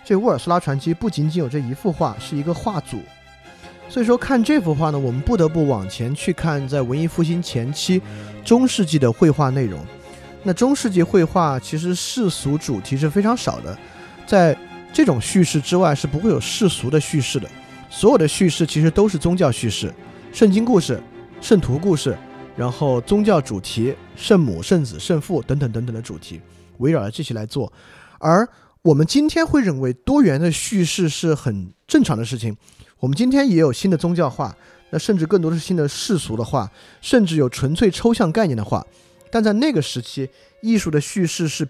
这乌尔苏拉传奇不仅仅有这一幅画，是一个画组。所以说看这幅画呢，我们不得不往前去看，在文艺复兴前期中世纪的绘画内容。那中世纪绘画其实世俗主题是非常少的，在这种叙事之外是不会有世俗的叙事的。所有的叙事其实都是宗教叙事，圣经故事、圣徒故事，然后宗教主题、圣母、圣子、圣父等等等等的主题，围绕着这些来做。而我们今天会认为多元的叙事是很正常的事情。我们今天也有新的宗教画，那甚至更多的是新的世俗的画，甚至有纯粹抽象概念的画。但在那个时期，艺术的叙事是，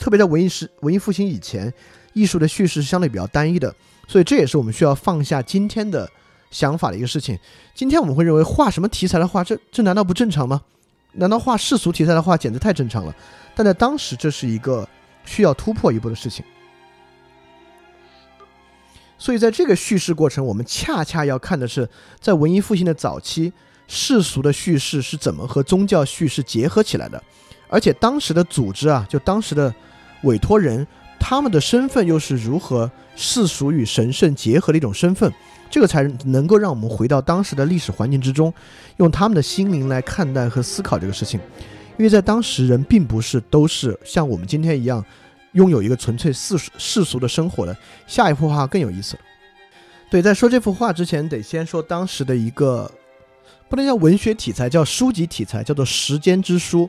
特别在文艺时文艺复兴以前，艺术的叙事是相对比较单一的。所以这也是我们需要放下今天的想法的一个事情。今天我们会认为画什么题材的画，这这难道不正常吗？难道画世俗题材的画简直太正常了？但在当时，这是一个需要突破一步的事情。所以在这个叙事过程，我们恰恰要看的是，在文艺复兴的早期，世俗的叙事是怎么和宗教叙事结合起来的，而且当时的组织啊，就当时的委托人。他们的身份又是如何世俗与神圣结合的一种身份？这个才能够让我们回到当时的历史环境之中，用他们的心灵来看待和思考这个事情。因为在当时，人并不是都是像我们今天一样，拥有一个纯粹世俗世俗的生活的。下一幅画更有意思了。对，在说这幅画之前，得先说当时的一个，不能叫文学题材，叫书籍题材，叫做《时间之书》，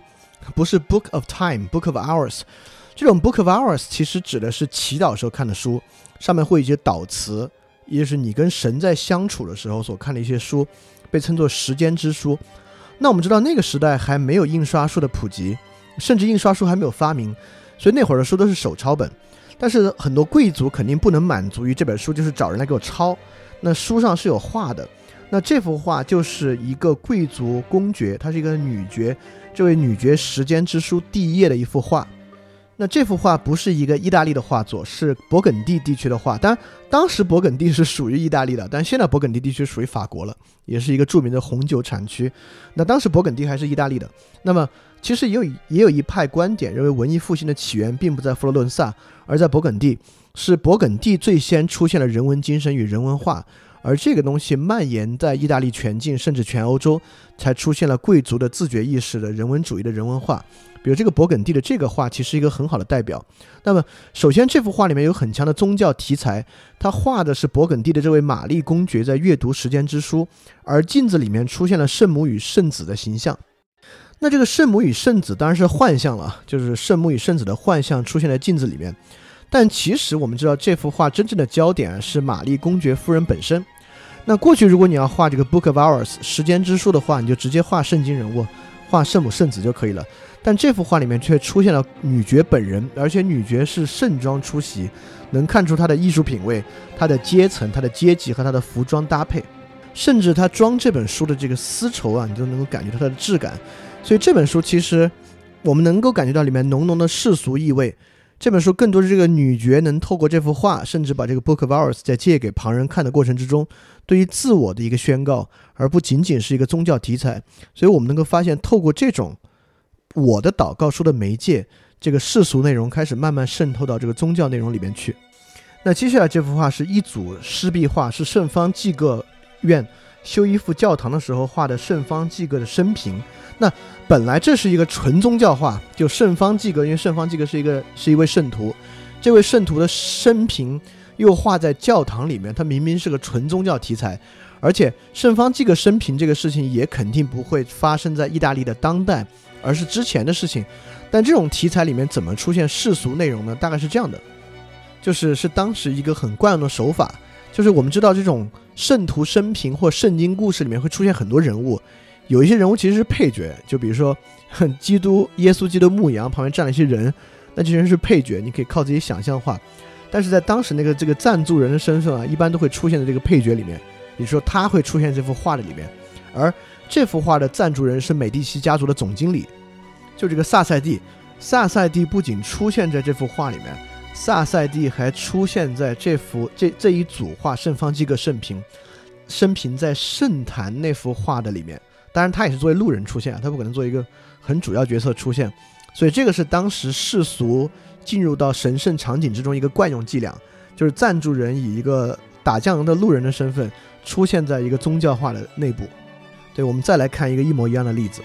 不是 Book of Time，Book of Hours。这种 Book of Hours 其实指的是祈祷时候看的书，上面会有一些导词，也就是你跟神在相处的时候所看的一些书，被称作时间之书。那我们知道那个时代还没有印刷术的普及，甚至印刷术还没有发明，所以那会儿的书都是手抄本。但是很多贵族肯定不能满足于这本书，就是找人来给我抄。那书上是有画的，那这幅画就是一个贵族公爵，她是一个女爵，这位女爵时间之书第一页的一幅画。那这幅画不是一个意大利的画作，是勃艮第地区的画。当然，当时勃艮第是属于意大利的，但现在勃艮第地区属于法国了，也是一个著名的红酒产区。那当时勃艮第还是意大利的。那么，其实也有也有一派观点认为，文艺复兴的起源并不在佛罗伦萨，而在勃艮第，是勃艮第最先出现了人文精神与人文化，而这个东西蔓延在意大利全境，甚至全欧洲，才出现了贵族的自觉意识的人文主义的人文化。比如这个勃艮第的这个画，其实一个很好的代表。那么，首先这幅画里面有很强的宗教题材，它画的是勃艮第的这位玛丽公爵在阅读时间之书，而镜子里面出现了圣母与圣子的形象。那这个圣母与圣子当然是幻象了，就是圣母与圣子的幻象出现在镜子里面。但其实我们知道，这幅画真正的焦点是玛丽公爵夫人本身。那过去如果你要画这个 Book of Hours 时间之书的话，你就直接画圣经人物，画圣母圣子就可以了。但这幅画里面却出现了女爵本人，而且女爵是盛装出席，能看出她的艺术品味、她的阶层、她的阶级和她的服装搭配，甚至她装这本书的这个丝绸啊，你都能够感觉到它的质感。所以这本书其实我们能够感觉到里面浓浓的世俗意味。这本书更多是这个女爵能透过这幅画，甚至把这个 Book of Hours 在借给旁人看的过程之中，对于自我的一个宣告，而不仅仅是一个宗教题材。所以我们能够发现，透过这种。我的祷告书的媒介，这个世俗内容开始慢慢渗透到这个宗教内容里面去。那接下来这幅画是一组湿壁画，是圣方济各院修一幅教堂的时候画的圣方济各的生平。那本来这是一个纯宗教画，就圣方济各，因为圣方济各是一个是一位圣徒，这位圣徒的生平又画在教堂里面，他明明是个纯宗教题材，而且圣方济各生平这个事情也肯定不会发生在意大利的当代。而是之前的事情，但这种题材里面怎么出现世俗内容呢？大概是这样的，就是是当时一个很惯用的手法，就是我们知道这种圣徒生平或圣经故事里面会出现很多人物，有一些人物其实是配角，就比如说 基督耶稣基督牧羊旁边站了一些人，那这些人是配角，你可以靠自己想象画。但是在当时那个这个赞助人的身份啊，一般都会出现在这个配角里面，也就是说他会出现这幅画的里面，而。这幅画的赞助人是美第奇家族的总经理，就这个萨塞蒂。萨塞蒂不仅出现在这幅画里面，萨塞蒂还出现在这幅这这一组画圣方济各圣平生平在圣坛那幅画的里面。当然，他也是作为路人出现啊，他不可能做一个很主要角色出现。所以，这个是当时世俗进入到神圣场景之中一个惯用伎俩，就是赞助人以一个打酱油的路人的身份出现在一个宗教画的内部。对，我们再来看一个一模一样的例子。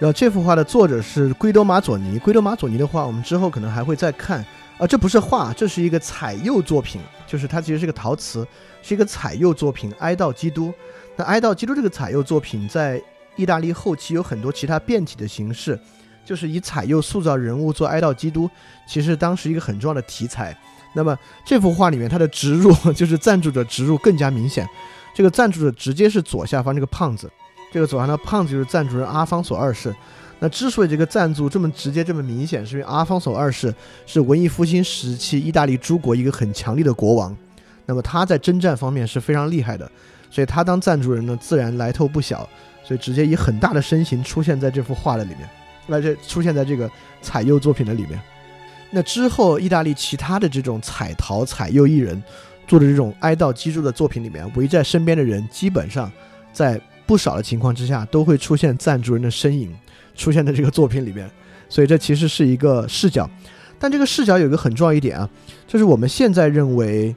然后这幅画的作者是圭多马佐尼。圭多马佐尼的画，我们之后可能还会再看。啊，这不是画，这是一个彩釉作品，就是它其实是个陶瓷，是一个彩釉作品《哀悼基督》。那《哀悼基督》这个彩釉作品在意大利后期有很多其他变体的形式，就是以彩釉塑造人物做哀悼基督，其实当时一个很重要的题材。那么这幅画里面，它的植入 就是赞助者植入更加明显。这个赞助者直接是左下方这个胖子，这个左上的胖子就是赞助人阿方索二世。那之所以这个赞助这么直接、这么明显，是因为阿方索二世是文艺复兴时期意大利诸国一个很强力的国王，那么他在征战方面是非常厉害的，所以他当赞助人呢，自然来头不小，所以直接以很大的身形出现在这幅画的里面，那这出现在这个彩釉作品的里面。那之后，意大利其他的这种彩陶、彩釉艺人。做的这种哀悼基督的作品里面，围在身边的人基本上在不少的情况之下都会出现赞助人的身影出现在这个作品里面，所以这其实是一个视角。但这个视角有一个很重要一点啊，就是我们现在认为，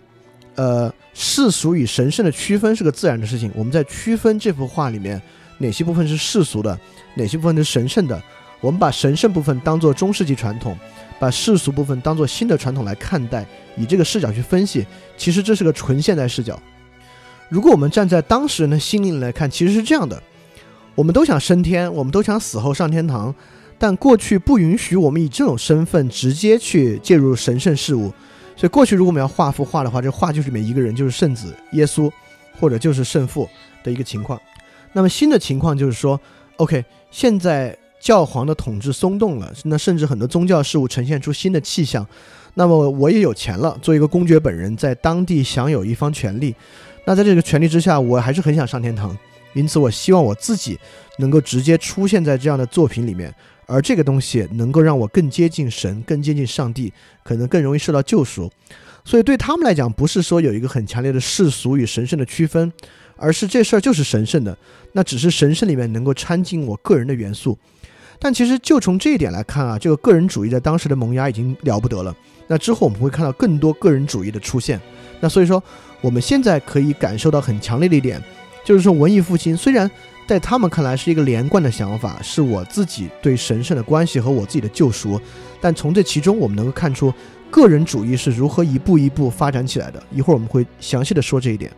呃，世俗与神圣的区分是个自然的事情。我们在区分这幅画里面哪些部分是世俗的，哪些部分是神圣的。我们把神圣部分当做中世纪传统，把世俗部分当做新的传统来看待，以这个视角去分析，其实这是个纯现代视角。如果我们站在当事人的心灵来看，其实是这样的：我们都想升天，我们都想死后上天堂，但过去不允许我们以这种身份直接去介入神圣事物。所以过去如果我们要画幅画的话，这画就是里面一个人，就是圣子耶稣，或者就是圣父的一个情况。那么新的情况就是说，OK，现在教皇的统治松动了，那甚至很多宗教事务呈现出新的气象。那么我也有钱了，做一个公爵本人，在当地享有一方权利。那在这个权利之下，我还是很想上天堂，因此我希望我自己能够直接出现在这样的作品里面。而这个东西能够让我更接近神，更接近上帝，可能更容易受到救赎。所以对他们来讲，不是说有一个很强烈的世俗与神圣的区分，而是这事儿就是神圣的。那只是神圣里面能够掺进我个人的元素。但其实就从这一点来看啊，这个个人主义在当时的萌芽已经了不得了。那之后我们会看到更多个人主义的出现。那所以说，我们现在可以感受到很强烈的一点，就是说文艺复兴虽然。在他们看来是一个连贯的想法，是我自己对神圣的关系和我自己的救赎。但从这其中，我们能够看出个人主义是如何一步一步发展起来的。一会儿我们会详细的说这一点。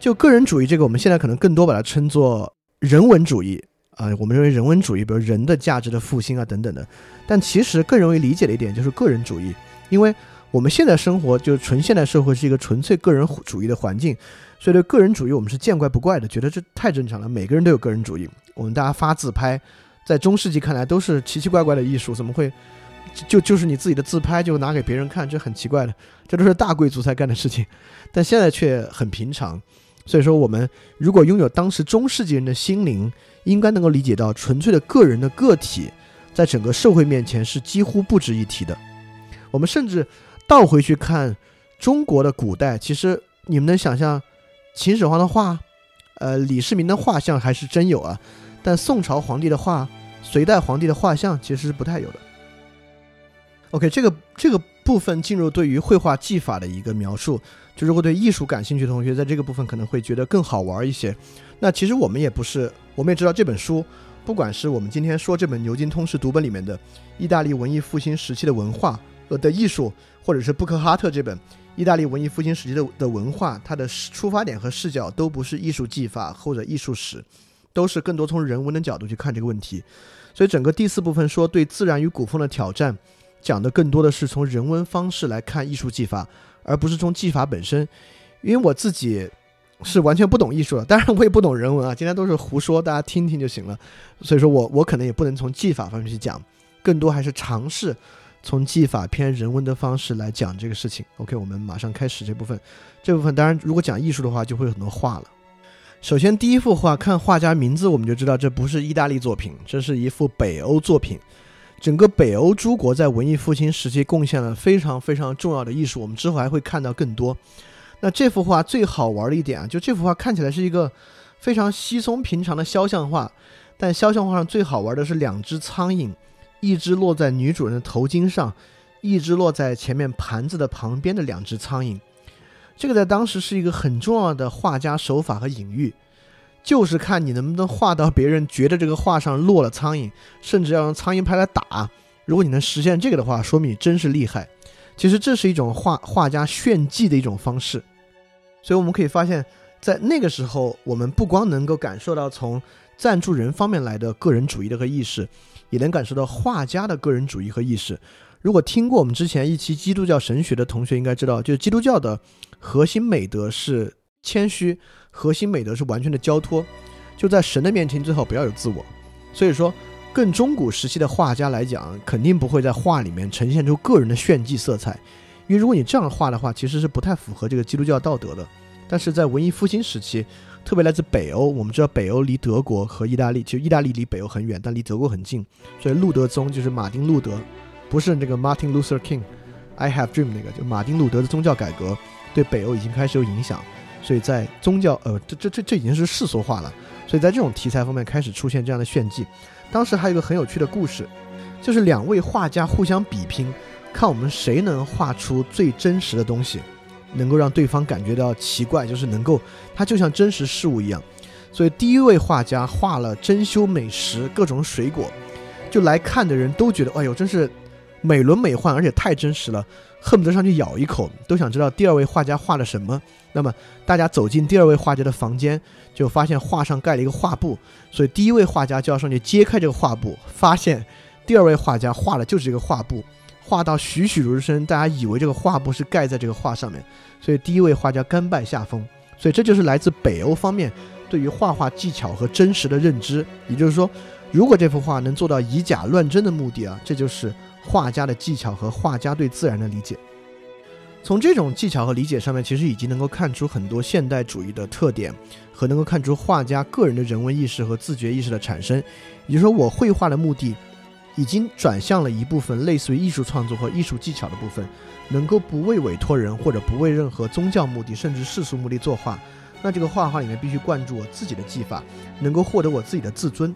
就个人主义这个，我们现在可能更多把它称作人文主义啊。我们认为人文主义，比如人的价值的复兴啊等等的。但其实更容易理解的一点就是个人主义，因为我们现在生活就是纯现代社会是一个纯粹个人主义的环境。所以对个人主义，我们是见怪不怪的，觉得这太正常了。每个人都有个人主义，我们大家发自拍，在中世纪看来都是奇奇怪怪的艺术，怎么会就就是你自己的自拍就拿给别人看，这很奇怪的，这都是大贵族才干的事情。但现在却很平常。所以说，我们如果拥有当时中世纪人的心灵，应该能够理解到，纯粹的个人的个体，在整个社会面前是几乎不值一提的。我们甚至倒回去看中国的古代，其实你们能想象？秦始皇的画，呃，李世民的画像还是真有啊，但宋朝皇帝的画、隋代皇帝的画像其实是不太有的。OK，这个这个部分进入对于绘画技法的一个描述，就如果对艺术感兴趣的同学，在这个部分可能会觉得更好玩一些。那其实我们也不是，我们也知道这本书，不管是我们今天说这本牛津通识读本里面的意大利文艺复兴时期的文化呃的艺术，或者是布克哈特这本。意大利文艺复兴时期的的文化，它的出发点和视角都不是艺术技法或者艺术史，都是更多从人文的角度去看这个问题。所以整个第四部分说对自然与古风的挑战，讲的更多的是从人文方式来看艺术技法，而不是从技法本身。因为我自己是完全不懂艺术的，当然我也不懂人文啊，今天都是胡说，大家听听就行了。所以说我我可能也不能从技法方面去讲，更多还是尝试。从技法偏人文的方式来讲这个事情。OK，我们马上开始这部分。这部分当然，如果讲艺术的话，就会有很多画了。首先，第一幅画，看画家名字我们就知道这不是意大利作品，这是一幅北欧作品。整个北欧诸国在文艺复兴时期贡献了非常非常重要的艺术，我们之后还会看到更多。那这幅画最好玩的一点啊，就这幅画看起来是一个非常稀松平常的肖像画，但肖像画上最好玩的是两只苍蝇。一只落在女主人的头巾上，一只落在前面盘子的旁边的两只苍蝇，这个在当时是一个很重要的画家手法和隐喻，就是看你能不能画到别人觉得这个画上落了苍蝇，甚至要用苍蝇拍来打。如果你能实现这个的话，说明你真是厉害。其实这是一种画画家炫技的一种方式。所以我们可以发现，在那个时候，我们不光能够感受到从赞助人方面来的个人主义的和意识。也能感受到画家的个人主义和意识。如果听过我们之前一期基督教神学的同学应该知道，就是基督教的核心美德是谦虚，核心美德是完全的交托。就在神的面前，最好不要有自我。所以说，更中古时期的画家来讲，肯定不会在画里面呈现出个人的炫技色彩，因为如果你这样画的话，其实是不太符合这个基督教道德的。但是在文艺复兴时期，特别来自北欧，我们知道北欧离德国和意大利，其实意大利离北欧很远，但离德国很近，所以路德宗就是马丁路德，不是那个 Martin Luther King，I Have Dream 那个，就马丁路德的宗教改革对北欧已经开始有影响，所以在宗教，呃，这这这这已经是世俗化了，所以在这种题材方面开始出现这样的炫技。当时还有一个很有趣的故事，就是两位画家互相比拼，看我们谁能画出最真实的东西。能够让对方感觉到奇怪，就是能够它就像真实事物一样。所以第一位画家画了珍馐美食，各种水果，就来看的人都觉得，哎呦，真是美轮美奂，而且太真实了，恨不得上去咬一口，都想知道第二位画家画了什么。那么大家走进第二位画家的房间，就发现画上盖了一个画布，所以第一位画家就要上去揭开这个画布，发现第二位画家画的就是这个画布，画到栩栩如生，大家以为这个画布是盖在这个画上面，所以第一位画家甘拜下风。所以这就是来自北欧方面。对于画画技巧和真实的认知，也就是说，如果这幅画能做到以假乱真的目的啊，这就是画家的技巧和画家对自然的理解。从这种技巧和理解上面，其实已经能够看出很多现代主义的特点，和能够看出画家个人的人文意识和自觉意识的产生。也就是说，我绘画的目的已经转向了一部分类似于艺术创作和艺术技巧的部分，能够不为委托人或者不为任何宗教目的甚至世俗目的作画。那这个画画里面必须灌注我自己的技法，能够获得我自己的自尊，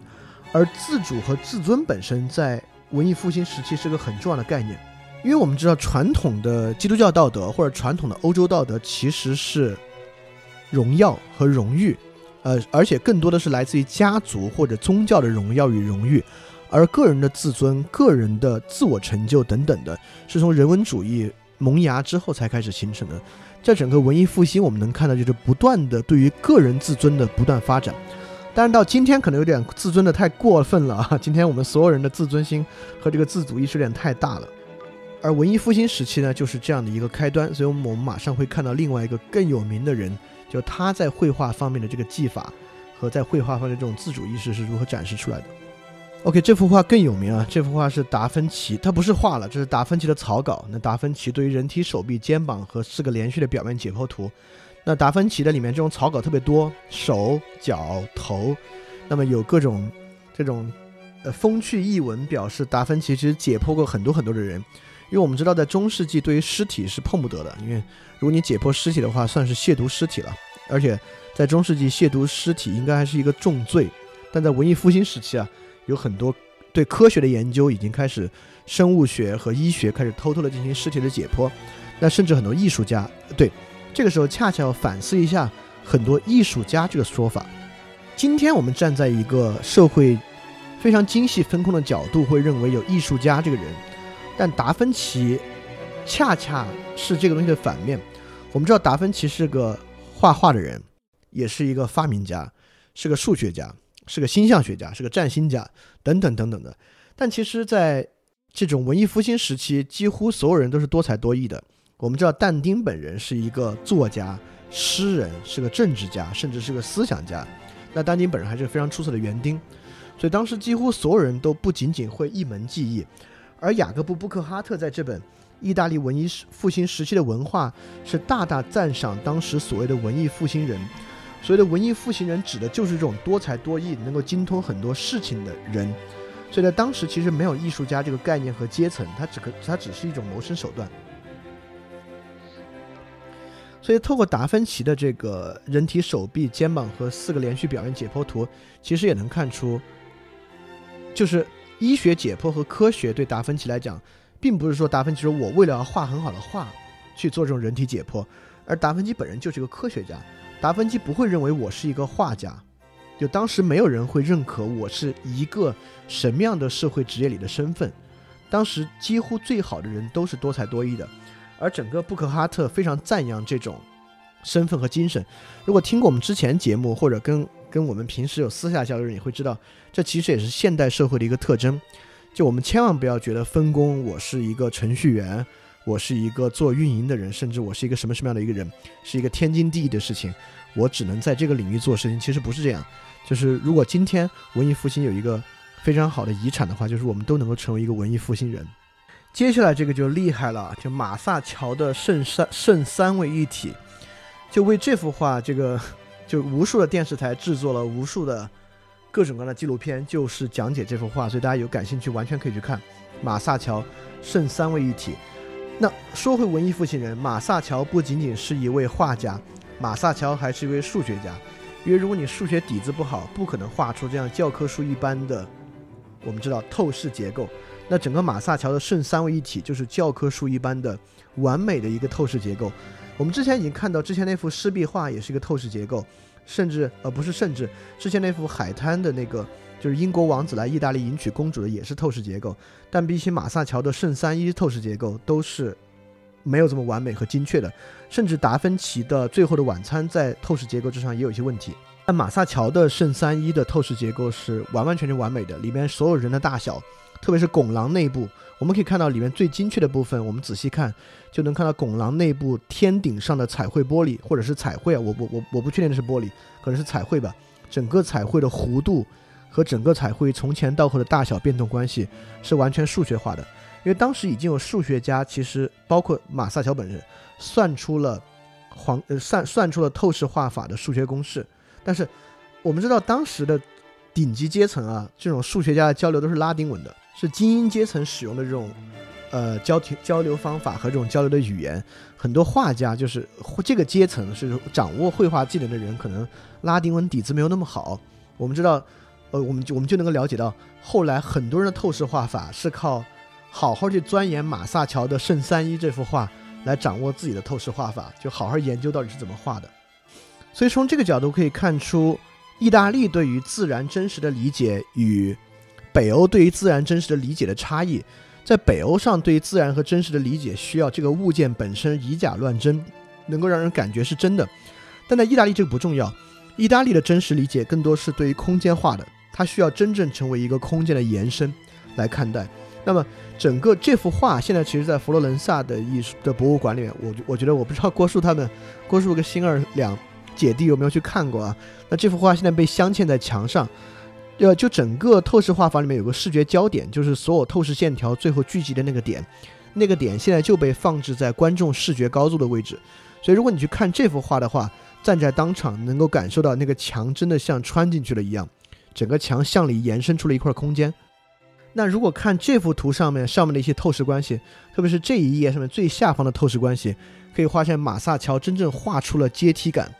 而自主和自尊本身在文艺复兴时期是个很重要的概念，因为我们知道传统的基督教道德或者传统的欧洲道德其实是荣耀和荣誉，呃，而且更多的是来自于家族或者宗教的荣耀与荣誉，而个人的自尊、个人的自我成就等等的，是从人文主义萌芽之后才开始形成的。在整个文艺复兴，我们能看到就是不断的对于个人自尊的不断发展，但是到今天可能有点自尊的太过分了啊！今天我们所有人的自尊心和这个自主意识有点太大了。而文艺复兴时期呢，就是这样的一个开端，所以我们马上会看到另外一个更有名的人，就他在绘画方面的这个技法和在绘画方面的这种自主意识是如何展示出来的。OK，这幅画更有名啊！这幅画是达芬奇，他不是画了，这是达芬奇的草稿。那达芬奇对于人体手臂、肩膀和四个连续的表面解剖图，那达芬奇的里面这种草稿特别多，手脚头，那么有各种这种呃风趣译文，表示达芬奇其实解剖过很多很多的人。因为我们知道，在中世纪对于尸体是碰不得的，因为如果你解剖尸体的话，算是亵渎尸体了，而且在中世纪亵渎尸体应该还是一个重罪。但在文艺复兴时期啊。有很多对科学的研究已经开始，生物学和医学开始偷偷的进行尸体的解剖，那甚至很多艺术家对这个时候恰恰要反思一下很多艺术家这个说法。今天我们站在一个社会非常精细分工的角度，会认为有艺术家这个人，但达芬奇恰恰是这个东西的反面。我们知道达芬奇是个画画的人，也是一个发明家，是个数学家。是个星象学家，是个占星家，等等等等的。但其实，在这种文艺复兴时期，几乎所有人都是多才多艺的。我们知道，但丁本人是一个作家、诗人，是个政治家，甚至是个思想家。那但丁本人还是非常出色的园丁，所以当时几乎所有人都不仅仅会一门技艺。而雅各布·布克哈特在这本《意大利文艺复兴时期的文化》是大大赞赏当时所谓的文艺复兴人。所谓的文艺复兴人，指的就是这种多才多艺、能够精通很多事情的人。所以在当时，其实没有艺术家这个概念和阶层，它只可它只是一种谋生手段。所以，透过达芬奇的这个人体手臂、肩膀和四个连续表面解剖图，其实也能看出，就是医学解剖和科学对达芬奇来讲，并不是说达芬奇说我为了要画很好的画去做这种人体解剖，而达芬奇本人就是一个科学家。达芬奇不会认为我是一个画家，就当时没有人会认可我是一个什么样的社会职业里的身份。当时几乎最好的人都是多才多艺的，而整个布克哈特非常赞扬这种身份和精神。如果听过我们之前节目，或者跟跟我们平时有私下交流的，人，也会知道，这其实也是现代社会的一个特征。就我们千万不要觉得分工，我是一个程序员。我是一个做运营的人，甚至我是一个什么什么样的一个人，是一个天经地义的事情。我只能在这个领域做事情，其实不是这样。就是如果今天文艺复兴有一个非常好的遗产的话，就是我们都能够成为一个文艺复兴人。接下来这个就厉害了，就马萨乔的圣三圣三位一体，就为这幅画，这个就无数的电视台制作了无数的各种各样的纪录片，就是讲解这幅画。所以大家有感兴趣，完全可以去看马萨乔圣三位一体。那说回文艺复兴人，马萨乔不仅仅是一位画家，马萨乔还是一位数学家。因为如果你数学底子不好，不可能画出这样教科书一般的，我们知道透视结构。那整个马萨乔的圣三位一体就是教科书一般的完美的一个透视结构。我们之前已经看到，之前那幅湿壁画也是一个透视结构，甚至呃不是甚至，之前那幅海滩的那个就是英国王子来意大利迎娶公主的也是透视结构，但比起马萨乔的圣三一透视结构都是没有这么完美和精确的，甚至达芬奇的最后的晚餐在透视结构之上也有一些问题。但马萨乔的圣三一的透视结构是完完全全完美的，里面所有人的大小，特别是拱廊内部，我们可以看到里面最精确的部分，我们仔细看就能看到拱廊内部天顶上的彩绘玻璃，或者是彩绘啊，我我我我不确定的是玻璃，可能是彩绘吧。整个彩绘的弧度和整个彩绘从前到后的大小变动关系是完全数学化的，因为当时已经有数学家，其实包括马萨乔本人，算出了黄呃算算出了透视画法的数学公式。但是，我们知道当时的顶级阶层啊，这种数学家的交流都是拉丁文的，是精英阶层使用的这种，呃，交交交流方法和这种交流的语言。很多画家就是这个阶层是掌握绘画技能的人，可能拉丁文底子没有那么好。我们知道，呃，我们就我们就能够了解到，后来很多人的透视画法是靠好好去钻研马萨乔的《圣三一》这幅画来掌握自己的透视画法，就好好研究到底是怎么画的。所以从这个角度可以看出，意大利对于自然真实的理解与北欧对于自然真实的理解的差异。在北欧上，对于自然和真实的理解需要这个物件本身以假乱真，能够让人感觉是真的。但在意大利这个不重要，意大利的真实理解更多是对于空间化的，它需要真正成为一个空间的延伸来看待。那么整个这幅画现在其实，在佛罗伦萨的艺术的博物馆里面，我我觉得我不知道郭叔他们，郭叔跟星儿两。姐弟有没有去看过啊？那这幅画现在被镶嵌在墙上，呃，就整个透视画法里面有个视觉焦点，就是所有透视线条最后聚集的那个点，那个点现在就被放置在观众视觉高度的位置。所以如果你去看这幅画的话，站在当场能够感受到那个墙真的像穿进去了一样，整个墙向里延伸出了一块空间。那如果看这幅图上面上面的一些透视关系，特别是这一页上面最下方的透视关系，可以发现马萨乔真正画出了阶梯感。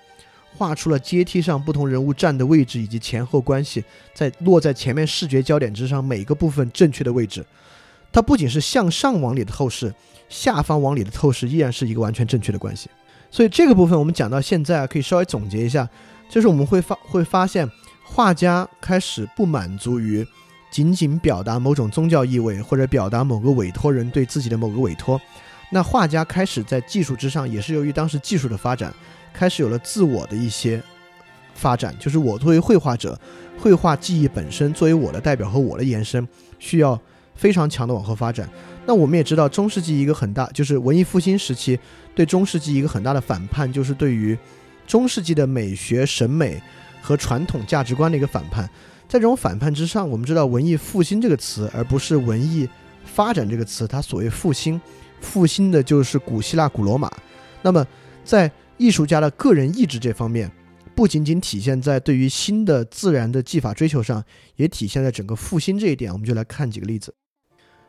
画出了阶梯上不同人物站的位置以及前后关系，在落在前面视觉焦点之上每个部分正确的位置。它不仅是向上往里的透视，下方往里的透视依然是一个完全正确的关系。所以这个部分我们讲到现在啊，可以稍微总结一下，就是我们会发会发现，画家开始不满足于仅仅表达某种宗教意味或者表达某个委托人对自己的某个委托。那画家开始在技术之上，也是由于当时技术的发展。开始有了自我的一些发展，就是我作为绘画者，绘画技艺本身作为我的代表和我的延伸，需要非常强的往后发展。那我们也知道，中世纪一个很大，就是文艺复兴时期对中世纪一个很大的反叛，就是对于中世纪的美学审美和传统价值观的一个反叛。在这种反叛之上，我们知道“文艺复兴”这个词，而不是“文艺发展”这个词。它所谓复兴，复兴的就是古希腊、古罗马。那么在艺术家的个人意志这方面，不仅仅体现在对于新的自然的技法追求上，也体现在整个复兴这一点。我们就来看几个例子。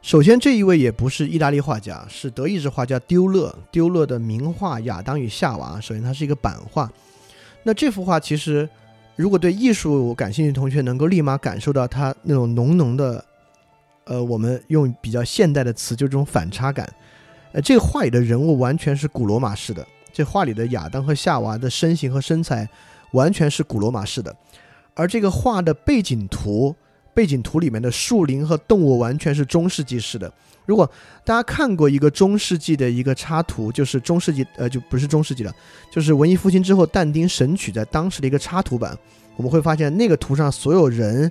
首先，这一位也不是意大利画家，是德意志画家丢勒。丢勒的名画《亚当与夏娃》，首先它是一个版画。那这幅画其实，如果对艺术感兴趣的同学，能够立马感受到它那种浓浓的，呃，我们用比较现代的词，就这种反差感。呃，这个画里的人物完全是古罗马式的。这画里的亚当和夏娃的身形和身材，完全是古罗马式的，而这个画的背景图，背景图里面的树林和动物完全是中世纪式的。如果大家看过一个中世纪的一个插图，就是中世纪，呃，就不是中世纪了，就是文艺复兴之后但丁《神曲》在当时的一个插图版，我们会发现那个图上所有人、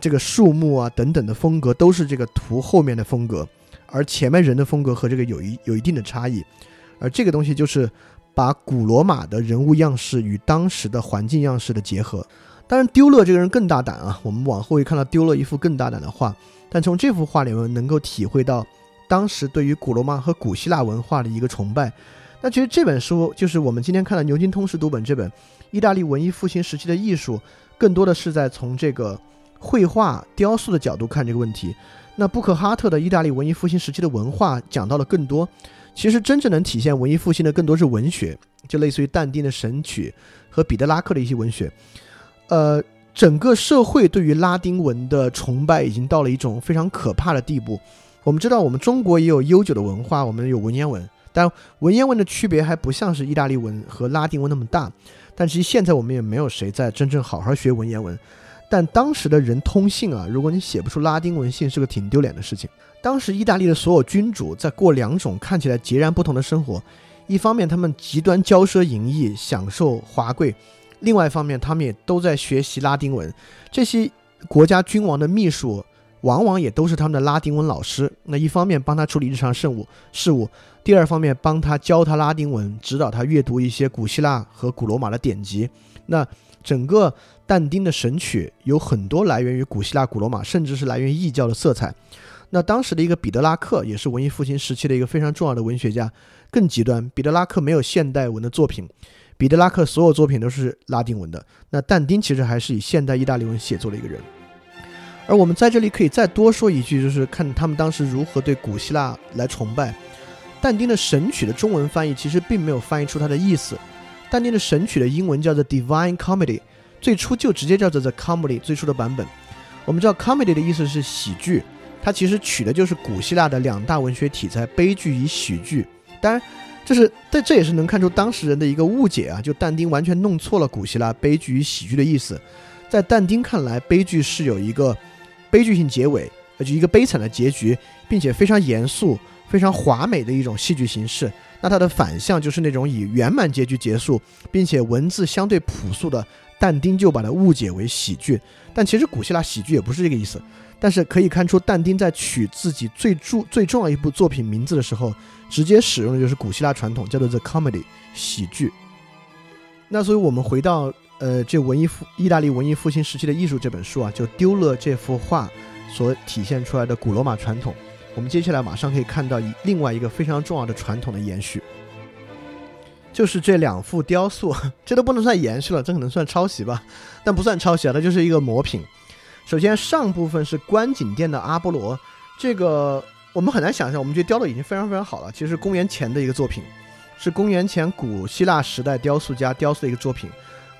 这个树木啊等等的风格都是这个图后面的风格，而前面人的风格和这个有一有一定的差异，而这个东西就是。把古罗马的人物样式与当时的环境样式的结合，当然丢勒这个人更大胆啊。我们往后会看到丢勒一幅更大胆的画，但从这幅画里面能够体会到当时对于古罗马和古希腊文化的一个崇拜。那其实这本书就是我们今天看的《牛津通识读本》这本意大利文艺复兴时期的艺术，更多的是在从这个绘画、雕塑的角度看这个问题。那布克哈特的意大利文艺复兴时期的文化讲到了更多。其实真正能体现文艺复兴的更多是文学，就类似于但丁的《神曲》和彼得拉克的一些文学。呃，整个社会对于拉丁文的崇拜已经到了一种非常可怕的地步。我们知道，我们中国也有悠久的文化，我们有文言文，但文言文的区别还不像是意大利文和拉丁文那么大。但其实现在我们也没有谁在真正好好学文言文。但当时的人通信啊，如果你写不出拉丁文信，是个挺丢脸的事情。当时意大利的所有君主在过两种看起来截然不同的生活：一方面他们极端骄奢淫逸，享受华贵；另外一方面他们也都在学习拉丁文。这些国家君王的秘书往往也都是他们的拉丁文老师。那一方面帮他处理日常事务事务，第二方面帮他教他拉丁文，指导他阅读一些古希腊和古罗马的典籍。那整个但丁的神曲有很多来源于古希腊、古罗马，甚至是来源于异教的色彩。那当时的一个彼得拉克也是文艺复兴时期的一个非常重要的文学家。更极端，彼得拉克没有现代文的作品，彼得拉克所有作品都是拉丁文的。那但丁其实还是以现代意大利文写作的一个人。而我们在这里可以再多说一句，就是看他们当时如何对古希腊来崇拜。但丁的神曲的中文翻译其实并没有翻译出它的意思。但丁的神曲的英文叫做 Divine Comedy，最初就直接叫做 The Comedy。最初的版本，我们知道 Comedy 的意思是喜剧，它其实取的就是古希腊的两大文学题材悲剧与喜剧。当然，就是在这也是能看出当事人的一个误解啊，就但丁完全弄错了古希腊悲剧与喜剧的意思。在但丁看来，悲剧是有一个悲剧性结尾，就一个悲惨的结局，并且非常严肃、非常华美的一种戏剧形式。那它的反向就是那种以圆满结局结束，并且文字相对朴素的，但丁就把它误解为喜剧。但其实古希腊喜剧也不是这个意思。但是可以看出，但丁在取自己最著最重要一部作品名字的时候，直接使用的就是古希腊传统，叫做 The Comedy 喜剧。那所以我们回到呃这文艺复意大利文艺复兴时期的艺术这本书啊，就丢了这幅画所体现出来的古罗马传统。我们接下来马上可以看到另外一个非常重要的传统的延续，就是这两幅雕塑，这都不能算延续了，这可能算抄袭吧，但不算抄袭啊，它就是一个摹品。首先上部分是观景殿的阿波罗，这个我们很难想象，我们觉得雕的已经非常非常好了。其实公元前的一个作品，是公元前古希腊时代雕塑家雕塑的一个作品，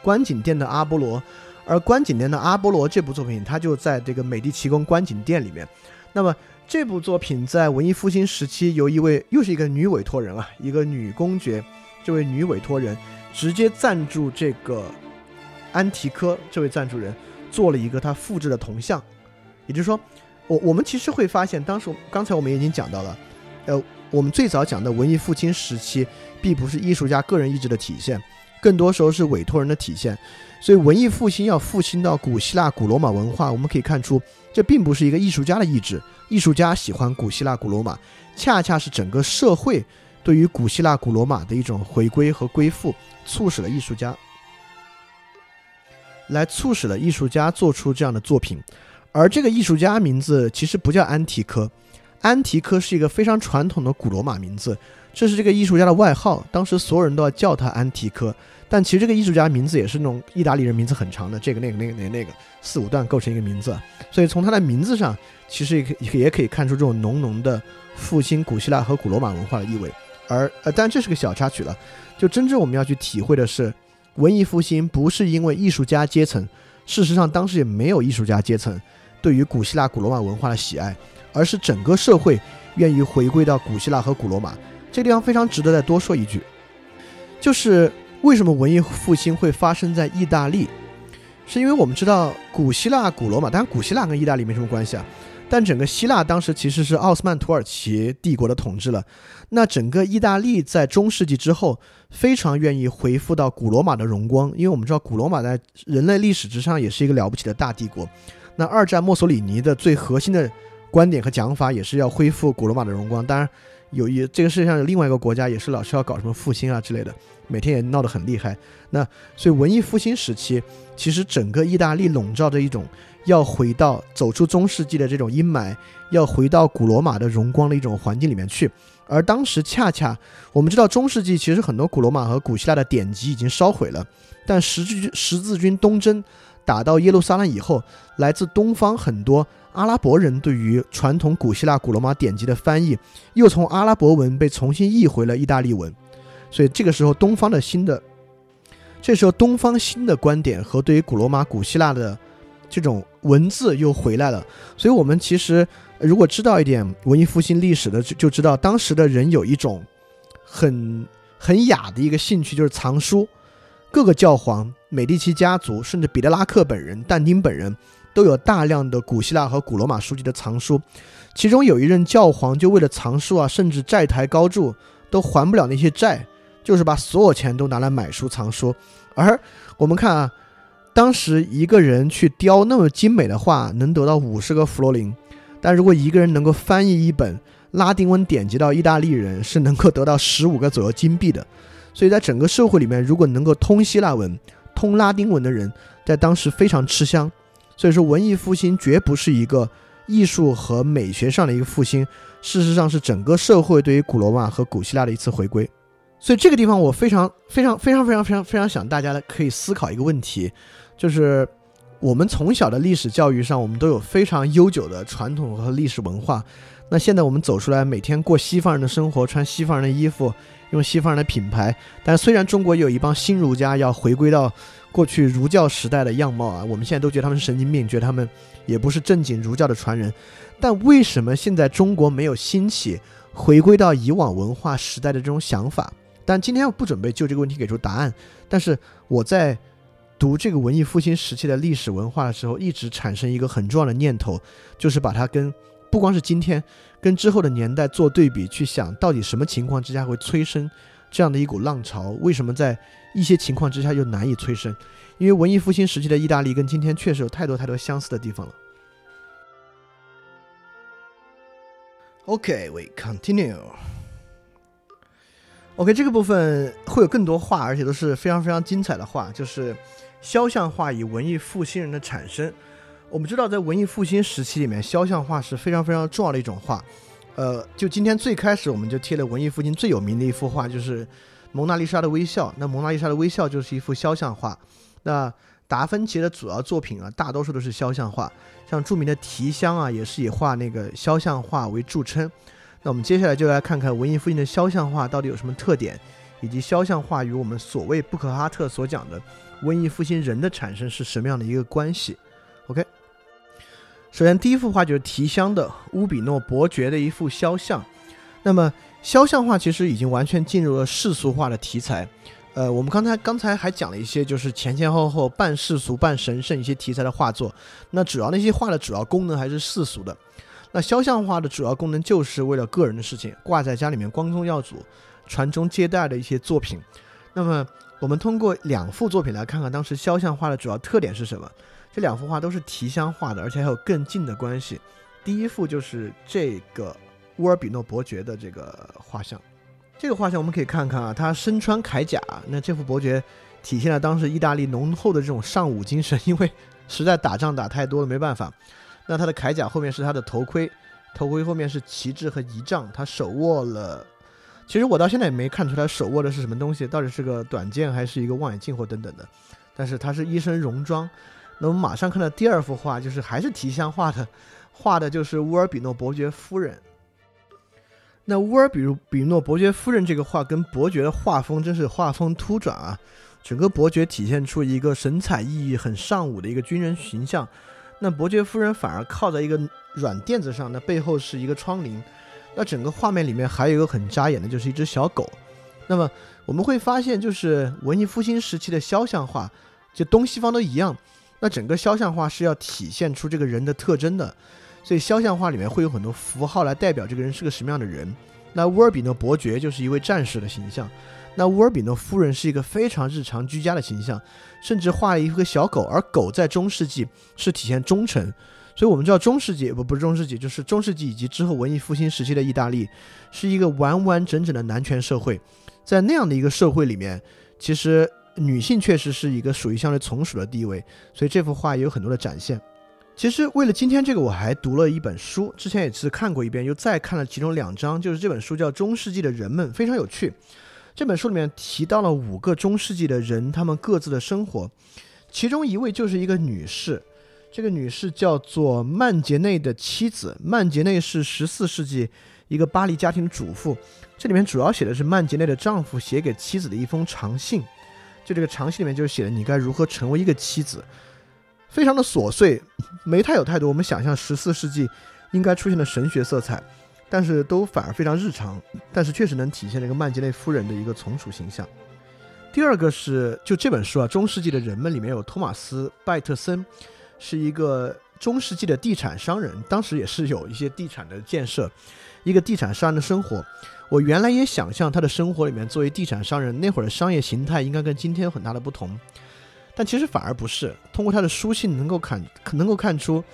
观景殿的阿波罗。而观景殿的阿波罗这部作品，它就在这个美第奇宫观景殿里面。那么这部作品在文艺复兴时期，由一位又是一个女委托人啊，一个女公爵，这位女委托人直接赞助这个安提柯这位赞助人做了一个他复制的铜像，也就是说，我我们其实会发现，当时刚才我们已经讲到了，呃，我们最早讲的文艺复兴时期，并不是艺术家个人意志的体现，更多时候是委托人的体现。所以文艺复兴要复兴到古希腊、古罗马文化，我们可以看出，这并不是一个艺术家的意志。艺术家喜欢古希腊、古罗马，恰恰是整个社会对于古希腊、古罗马的一种回归和归附，促使了艺术家来促使了艺术家做出这样的作品。而这个艺术家名字其实不叫安提柯，安提柯是一个非常传统的古罗马名字，这是这个艺术家的外号，当时所有人都要叫他安提柯。但其实这个艺术家名字也是那种意大利人名字很长的，这个那个那个那个那个四五段构成一个名字，所以从他的名字上，其实也可也可以看出这种浓浓的复兴古希腊和古罗马文化的意味。而呃，但这是个小插曲了，就真正我们要去体会的是，文艺复兴不是因为艺术家阶层，事实上当时也没有艺术家阶层对于古希腊古罗马文化的喜爱，而是整个社会愿意回归到古希腊和古罗马。这个地方非常值得再多说一句，就是。为什么文艺复兴会发生在意大利？是因为我们知道古希腊、古罗马，当然古希腊跟意大利没什么关系啊。但整个希腊当时其实是奥斯曼土耳其帝国的统治了。那整个意大利在中世纪之后非常愿意回复到古罗马的荣光，因为我们知道古罗马在人类历史之上也是一个了不起的大帝国。那二战墨索里尼的最核心的观点和讲法也是要恢复古罗马的荣光。当然，有一这个世界上有另外一个国家也是老是要搞什么复兴啊之类的。每天也闹得很厉害，那所以文艺复兴时期，其实整个意大利笼罩着一种要回到走出中世纪的这种阴霾，要回到古罗马的荣光的一种环境里面去。而当时恰恰我们知道，中世纪其实很多古罗马和古希腊的典籍已经烧毁了，但十字军十字军东征打到耶路撒冷以后，来自东方很多阿拉伯人对于传统古希腊古罗马典籍的翻译，又从阿拉伯文被重新译回了意大利文。所以这个时候，东方的新的，这时候东方新的观点和对于古罗马、古希腊的这种文字又回来了。所以，我们其实如果知道一点文艺复兴历史的，就就知道当时的人有一种很很雅的一个兴趣，就是藏书。各个教皇、美第奇家族，甚至彼得拉克本人、但丁本人，都有大量的古希腊和古罗马书籍的藏书。其中有一任教皇就为了藏书啊，甚至债台高筑，都还不了那些债，就是把所有钱都拿来买书藏书。而我们看啊，当时一个人去雕那么精美的画，能得到五十个弗罗林；但如果一个人能够翻译一本拉丁文典籍到意大利人，是能够得到十五个左右金币的。所以在整个社会里面，如果能够通希腊文、通拉丁文的人，在当时非常吃香。所以说，文艺复兴绝不是一个艺术和美学上的一个复兴，事实上是整个社会对于古罗马和古希腊的一次回归。所以这个地方，我非常非常非常非常非常非常想大家可以思考一个问题，就是我们从小的历史教育上，我们都有非常悠久的传统和历史文化。那现在我们走出来，每天过西方人的生活，穿西方人的衣服。用西方人的品牌，但虽然中国有一帮新儒家要回归到过去儒教时代的样貌啊，我们现在都觉得他们是神经病，觉得他们也不是正经儒教的传人。但为什么现在中国没有兴起回归到以往文化时代的这种想法？但今天我不准备就这个问题给出答案。但是我在读这个文艺复兴时期的历史文化的时候，一直产生一个很重要的念头，就是把它跟不光是今天。跟之后的年代做对比，去想到底什么情况之下会催生这样的一股浪潮？为什么在一些情况之下又难以催生？因为文艺复兴时期的意大利跟今天确实有太多太多相似的地方了。OK，we continue。OK，这个部分会有更多话，而且都是非常非常精彩的话，就是肖像画与文艺复兴人的产生。我们知道，在文艺复兴时期里面，肖像画是非常非常重要的一种画。呃，就今天最开始，我们就贴了文艺复兴最有名的一幅画，就是《蒙娜丽莎的微笑》。那《蒙娜丽莎的微笑》就是一幅肖像画。那达芬奇的主要作品啊，大多数都是肖像画，像著名的提香啊，也是以画那个肖像画为著称。那我们接下来就来看看文艺复兴的肖像画到底有什么特点，以及肖像画与我们所谓布克哈特所讲的文艺复兴人的产生是什么样的一个关系？OK。首先，第一幅画就是提香的乌比诺伯爵的一幅肖像。那么，肖像画其实已经完全进入了世俗化的题材。呃，我们刚才刚才还讲了一些，就是前前后后半世俗半神圣一些题材的画作。那主要那些画的主要功能还是世俗的。那肖像画的主要功能就是为了个人的事情，挂在家里面光宗耀祖、传宗接代的一些作品。那么，我们通过两幅作品来看看当时肖像画的主要特点是什么。这两幅画都是提香画的，而且还有更近的关系。第一幅就是这个乌尔比诺伯爵的这个画像。这个画像我们可以看看啊，他身穿铠甲。那这幅伯爵体现了当时意大利浓厚的这种尚武精神，因为实在打仗打太多了，没办法。那他的铠甲后面是他的头盔，头盔后面是旗帜和仪仗。他手握了，其实我到现在也没看出来手握的是什么东西，到底是个短剑还是一个望远镜或等等的。但是他是一身戎装。那我们马上看到第二幅画，就是还是提香画的，画的就是乌尔比诺伯爵夫人。那乌尔比比诺伯爵夫人这个画跟伯爵的画风真是画风突转啊！整个伯爵体现出一个神采奕奕、很尚武的一个军人形象，那伯爵夫人反而靠在一个软垫子上，那背后是一个窗棂。那整个画面里面还有一个很扎眼的，就是一只小狗。那么我们会发现，就是文艺复兴时期的肖像画，就东西方都一样。那整个肖像画是要体现出这个人的特征的，所以肖像画里面会有很多符号来代表这个人是个什么样的人。那乌尔比诺伯爵就是一位战士的形象，那乌尔比诺夫人是一个非常日常居家的形象，甚至画了一个小狗，而狗在中世纪是体现忠诚。所以我们知道中世纪不不是中世纪，就是中世纪以及之后文艺复兴时期的意大利是一个完完整整的男权社会，在那样的一个社会里面，其实。女性确实是一个属于相对从属的地位，所以这幅画也有很多的展现。其实为了今天这个，我还读了一本书，之前也是看过一遍，又再看了其中两章，就是这本书叫《中世纪的人们》，非常有趣。这本书里面提到了五个中世纪的人，他们各自的生活，其中一位就是一个女士，这个女士叫做曼杰内的妻子。曼杰内是十四世纪一个巴黎家庭主妇，这里面主要写的是曼杰内的丈夫写给妻子的一封长信。就这个长信里面就写了你该如何成为一个妻子，非常的琐碎，没太有太多我们想象十四世纪应该出现的神学色彩。但是都反而非常日常，但是确实能体现了一个曼吉内夫人的一个从属形象。第二个是，就这本书啊，《中世纪的人们》里面有托马斯·拜特森，是一个中世纪的地产商人，当时也是有一些地产的建设，一个地产商人的生活。我原来也想象他的生活里面，作为地产商人那会儿的商业形态应该跟今天有很大的不同，但其实反而不是。通过他的书信能够看，能够看出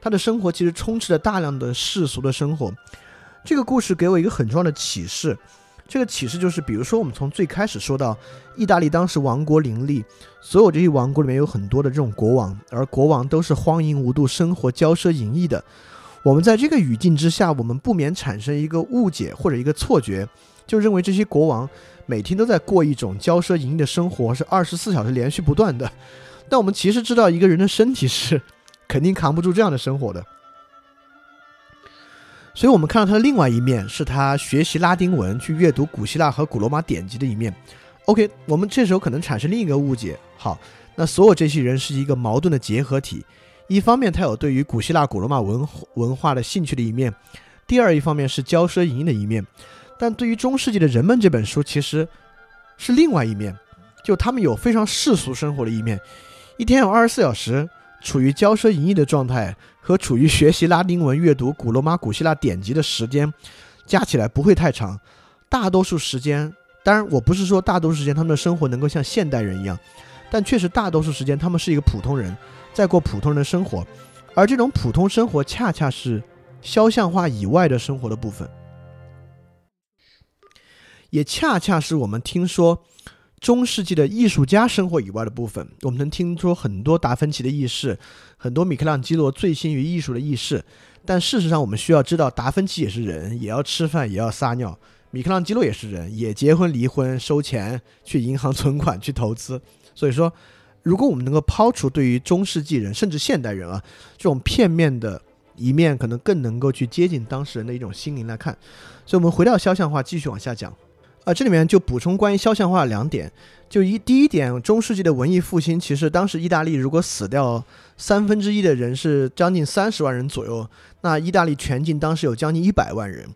他的生活其实充斥着大量的世俗的生活。这个故事给我一个很重要的启示。这个启示就是，比如说我们从最开始说到，意大利当时王国林立，所有这些王国里面有很多的这种国王，而国王都是荒淫无度、生活骄奢淫逸的。我们在这个语境之下，我们不免产生一个误解或者一个错觉，就认为这些国王每天都在过一种骄奢淫逸的生活，是二十四小时连续不断的。但我们其实知道，一个人的身体是肯定扛不住这样的生活的。所以，我们看到他的另外一面，是他学习拉丁文、去阅读古希腊和古罗马典籍的一面。OK，我们这时候可能产生另一个误解。好，那所有这些人是一个矛盾的结合体。一方面，他有对于古希腊、古罗马文文化的兴趣的一面；第二一方面是骄奢淫逸的一面。但对于中世纪的人们，这本书其实是另外一面，就他们有非常世俗生活的一面，一天有二十四小时。处于骄奢淫逸的状态和处于学习拉丁文、阅读古罗马、古希腊典籍的时间加起来不会太长。大多数时间，当然我不是说大多数时间他们的生活能够像现代人一样，但确实大多数时间他们是一个普通人，在过普通人的生活。而这种普通生活恰恰是肖像画以外的生活的部分，也恰恰是我们听说。中世纪的艺术家生活以外的部分，我们能听说很多达芬奇的轶事，很多米开朗基罗醉心于艺术的轶事。但事实上，我们需要知道，达芬奇也是人，也要吃饭，也要撒尿；米开朗基罗也是人，也结婚、离婚、收钱，去银行存款、去投资。所以说，如果我们能够抛除对于中世纪人甚至现代人啊这种片面的一面，可能更能够去接近当事人的一种心灵来看。所以，我们回到肖像画，继续往下讲。啊，这里面就补充关于肖像画两点，就一第一点，中世纪的文艺复兴，其实当时意大利如果死掉三分之一的人是将近三十万人左右，那意大利全境当时有将近一百万人，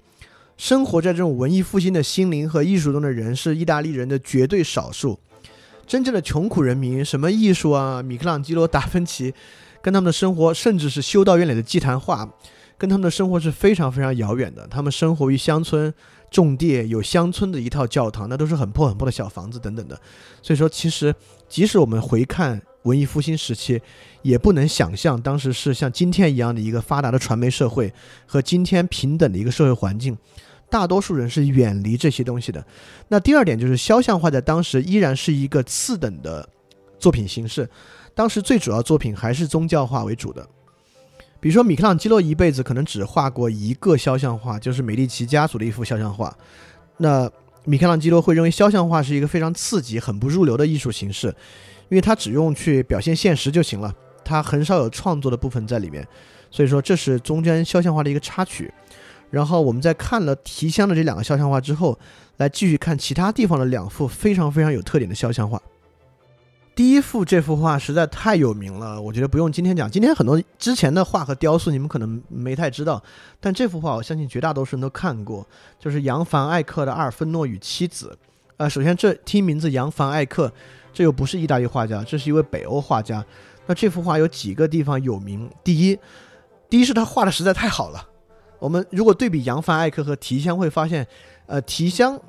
生活在这种文艺复兴的心灵和艺术中的人是意大利人的绝对少数，真正的穷苦人民，什么艺术啊，米开朗基罗、达芬奇，跟他们的生活，甚至是修道院里的祭坛画，跟他们的生活是非常非常遥远的，他们生活于乡村。种地有乡村的一套教堂，那都是很破很破的小房子等等的。所以说，其实即使我们回看文艺复兴时期，也不能想象当时是像今天一样的一个发达的传媒社会和今天平等的一个社会环境。大多数人是远离这些东西的。那第二点就是肖像画在当时依然是一个次等的作品形式，当时最主要作品还是宗教画为主的。比如说，米开朗基罗一辈子可能只画过一个肖像画，就是美第奇家族的一幅肖像画。那米开朗基罗会认为肖像画是一个非常刺激、很不入流的艺术形式，因为他只用去表现现实就行了，他很少有创作的部分在里面。所以说，这是中间肖像画的一个插曲。然后我们在看了提香的这两个肖像画之后，来继续看其他地方的两幅非常非常有特点的肖像画。第一幅这幅画实在太有名了，我觉得不用今天讲。今天很多之前的画和雕塑，你们可能没太知道，但这幅画我相信绝大多数人都看过，就是扬凡艾克的《阿尔芬诺与妻子》。呃，首先这听名字扬凡艾克，这又不是意大利画家，这是一位北欧画家。那这幅画有几个地方有名？第一，第一是他画的实在太好了。我们如果对比扬凡艾克和提香，会发现，呃，提香。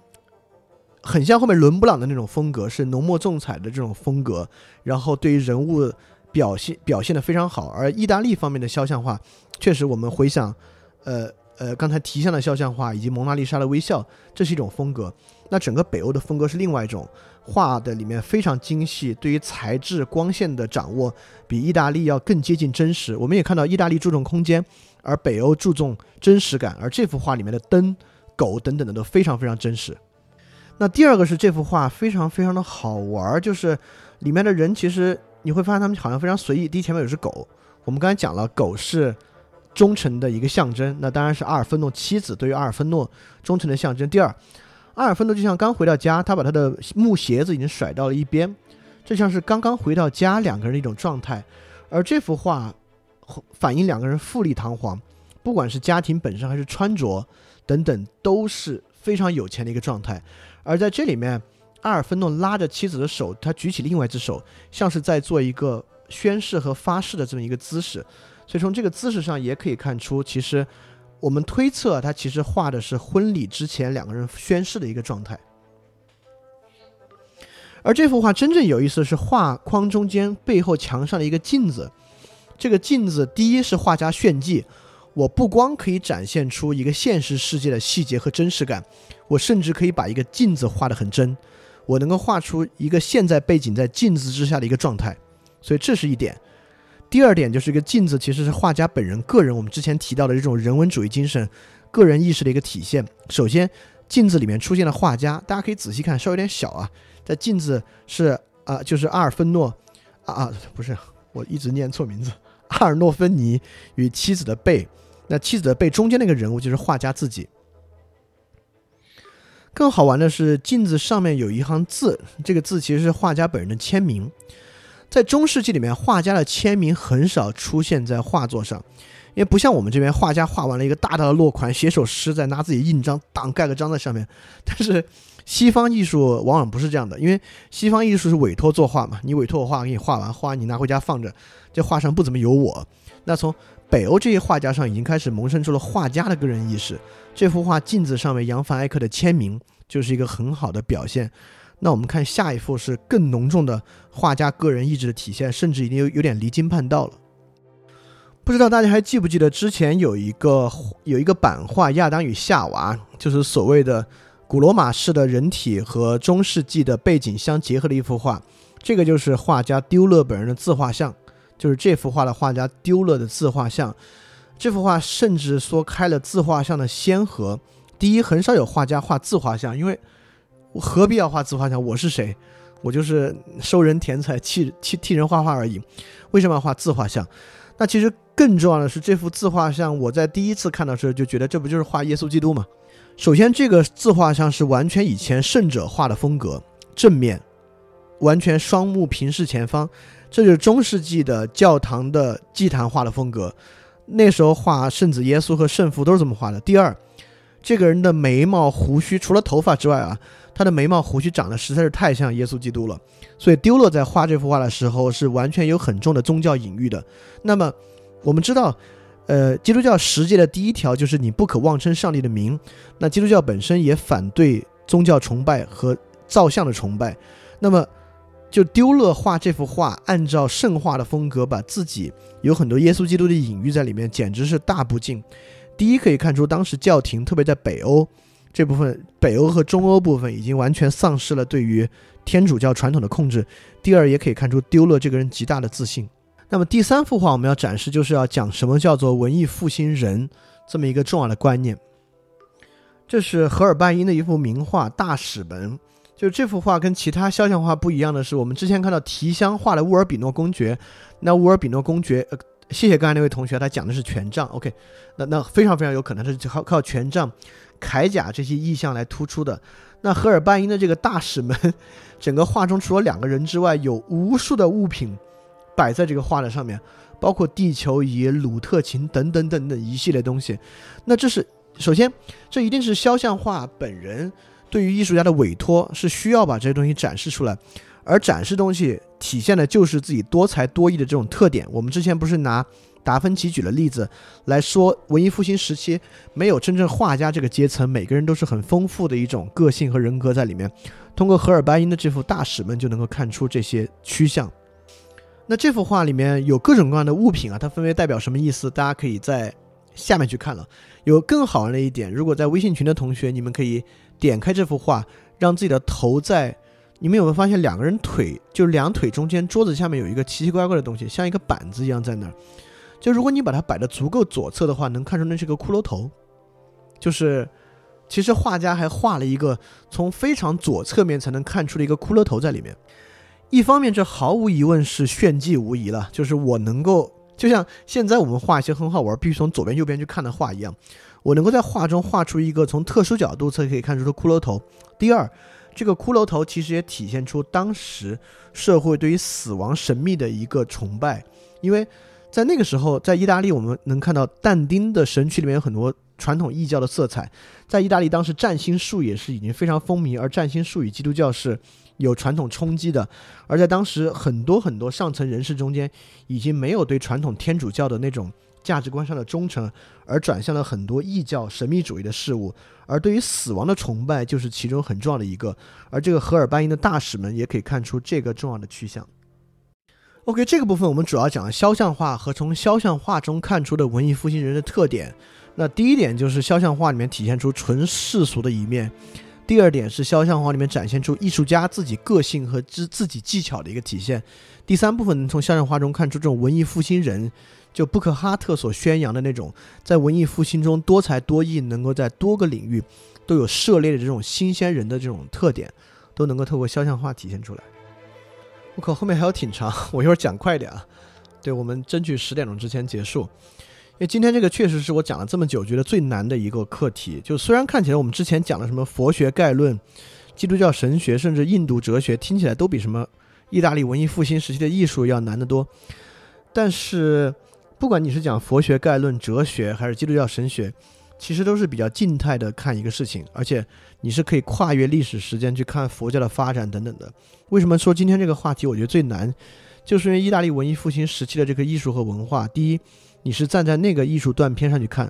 很像后面伦勃朗的那种风格，是浓墨重彩的这种风格，然后对于人物表现表现的非常好。而意大利方面的肖像画，确实我们回想，呃呃，刚才提香的肖像画以及蒙娜丽莎的微笑，这是一种风格。那整个北欧的风格是另外一种，画的里面非常精细，对于材质、光线的掌握比意大利要更接近真实。我们也看到意大利注重空间，而北欧注重真实感。而这幅画里面的灯、狗等等的都非常非常真实。那第二个是这幅画非常非常的好玩，就是里面的人其实你会发现他们好像非常随意。第一前面有只狗，我们刚才讲了，狗是忠诚的一个象征，那当然是阿尔芬诺妻子对于阿尔芬诺忠诚的象征。第二，阿尔芬诺就像刚回到家，他把他的木鞋子已经甩到了一边，这像是刚刚回到家两个人的一种状态。而这幅画反映两个人富丽堂皇。不管是家庭本身还是穿着等等，都是非常有钱的一个状态。而在这里面，阿尔芬诺拉着妻子的手，他举起另外一只手，像是在做一个宣誓和发誓的这么一个姿势。所以从这个姿势上也可以看出，其实我们推测他其实画的是婚礼之前两个人宣誓的一个状态。而这幅画真正有意思的是画框中间背后墙上的一个镜子。这个镜子，第一是画家炫技，我不光可以展现出一个现实世界的细节和真实感，我甚至可以把一个镜子画得很真，我能够画出一个现在背景在镜子之下的一个状态。所以这是一点。第二点就是一个镜子其实是画家本人个人，我们之前提到的这种人文主义精神、个人意识的一个体现。首先，镜子里面出现了画家，大家可以仔细看，稍微有点小啊。在镜子是啊，就是阿尔芬诺，啊啊，不是，我一直念错名字，阿尔诺芬尼与妻子的背，那妻子的背中间那个人物就是画家自己。更好玩的是，镜子上面有一行字，这个字其实是画家本人的签名。在中世纪里面，画家的签名很少出现在画作上，因为不像我们这边，画家画完了一个大大的落款，写首诗，再拿自己印章，当盖个章在上面，但是。西方艺术往往不是这样的，因为西方艺术是委托作画嘛，你委托我画，给你画完，画你拿回家放着，这画上不怎么有我。那从北欧这些画家上已经开始萌生出了画家的个人意识。这幅画镜子上面扬凡艾克的签名就是一个很好的表现。那我们看下一幅是更浓重的画家个人意志的体现，甚至已经有有点离经叛道了。不知道大家还记不记得之前有一个有一个版画《亚当与夏娃》，就是所谓的。古罗马式的人体和中世纪的背景相结合的一幅画，这个就是画家丢勒本人的自画像，就是这幅画的画家丢勒的自画像。这幅画甚至说开了自画像的先河。第一，很少有画家画自画像，因为何必要画自画像？我是谁？我就是收人钱财、替替替人画画而已。为什么要画自画像？那其实更重要的是，这幅自画像，我在第一次看到时候就觉得，这不就是画耶稣基督吗？首先，这个自画像是完全以前圣者画的风格，正面，完全双目平视前方，这就是中世纪的教堂的祭坛画的风格。那时候画圣子耶稣和圣父都是这么画的。第二，这个人的眉毛胡须，除了头发之外啊，他的眉毛胡须长得实在是太像耶稣基督了。所以丢勒在画这幅画的时候是完全有很重的宗教隐喻的。那么，我们知道。呃，基督教十诫的第一条就是你不可妄称上帝的名。那基督教本身也反对宗教崇拜和造像的崇拜。那么，就丢勒画这幅画，按照圣画的风格，把自己有很多耶稣基督的隐喻在里面，简直是大不敬。第一，可以看出当时教廷，特别在北欧这部分，北欧和中欧部分已经完全丧失了对于天主教传统的控制。第二，也可以看出丢勒这个人极大的自信。那么第三幅画我们要展示，就是要讲什么叫做文艺复兴人这么一个重要的观念。这是荷尔拜因的一幅名画《大使门》。就这幅画跟其他肖像画不一样的是，我们之前看到提香画的乌尔比诺公爵，那乌尔比诺公爵，呃，谢谢刚才那位同学，他讲的是权杖。OK，那那非常非常有可能是靠靠权杖、铠甲这些意象来突出的。那荷尔拜因的这个大使们，整个画中除了两个人之外，有无数的物品。摆在这个画的上面，包括地球仪、鲁特琴等等等等一系列东西。那这是首先，这一定是肖像画本人对于艺术家的委托，是需要把这些东西展示出来。而展示东西体现的就是自己多才多艺的这种特点。我们之前不是拿达芬奇举了例子来说，文艺复兴时期没有真正画家这个阶层，每个人都是很丰富的一种个性和人格在里面。通过荷尔班因的这幅大使们就能够看出这些趋向。那这幅画里面有各种各样的物品啊，它分别代表什么意思？大家可以在下面去看了。有更好玩的一点，如果在微信群的同学，你们可以点开这幅画，让自己的头在……你们有没有发现两个人腿，就两腿中间桌子下面有一个奇奇怪怪的东西，像一个板子一样在那儿？就如果你把它摆的足够左侧的话，能看出那是个骷髅头。就是其实画家还画了一个从非常左侧面才能看出的一个骷髅头在里面。一方面，这毫无疑问是炫技无疑了，就是我能够，就像现在我们画一些很好玩，必须从左边右边去看的画一样，我能够在画中画出一个从特殊角度才可以看出的骷髅头。第二，这个骷髅头其实也体现出当时社会对于死亡神秘的一个崇拜，因为在那个时候，在意大利我们能看到但丁的神曲里面有很多传统异教的色彩。在意大利当时占星术也是已经非常风靡，而占星术与基督教是有传统冲击的。而在当时很多很多上层人士中间，已经没有对传统天主教的那种价值观上的忠诚，而转向了很多异教神秘主义的事物。而对于死亡的崇拜就是其中很重要的一个。而这个荷尔班因的大使们也可以看出这个重要的趋向。OK，这个部分我们主要讲肖像画和从肖像画中看出的文艺复兴人的特点。那第一点就是肖像画里面体现出纯世俗的一面；第二点是肖像画里面展现出艺术家自己个性和自自己技巧的一个体现；第三部分从肖像画中看出这种文艺复兴人，就布克哈特所宣扬的那种在文艺复兴中多才多艺，能够在多个领域都有涉猎的这种新鲜人的这种特点，都能够透过肖像画体现出来。我靠，后面还有挺长，我一会儿讲快点啊。对我们争取十点钟之前结束，因为今天这个确实是我讲了这么久觉得最难的一个课题。就虽然看起来我们之前讲的什么佛学概论、基督教神学，甚至印度哲学，听起来都比什么意大利文艺复兴时期的艺术要难得多。但是不管你是讲佛学概论、哲学，还是基督教神学，其实都是比较静态的看一个事情，而且你是可以跨越历史时间去看佛教的发展等等的。为什么说今天这个话题我觉得最难？就是因为意大利文艺复兴时期的这个艺术和文化，第一，你是站在那个艺术断片上去看，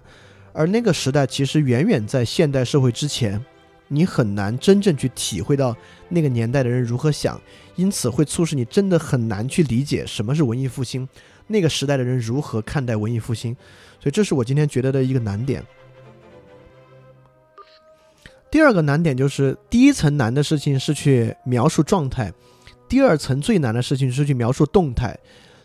而那个时代其实远远在现代社会之前，你很难真正去体会到那个年代的人如何想，因此会促使你真的很难去理解什么是文艺复兴，那个时代的人如何看待文艺复兴，所以这是我今天觉得的一个难点。第二个难点就是，第一层难的事情是去描述状态，第二层最难的事情是去描述动态。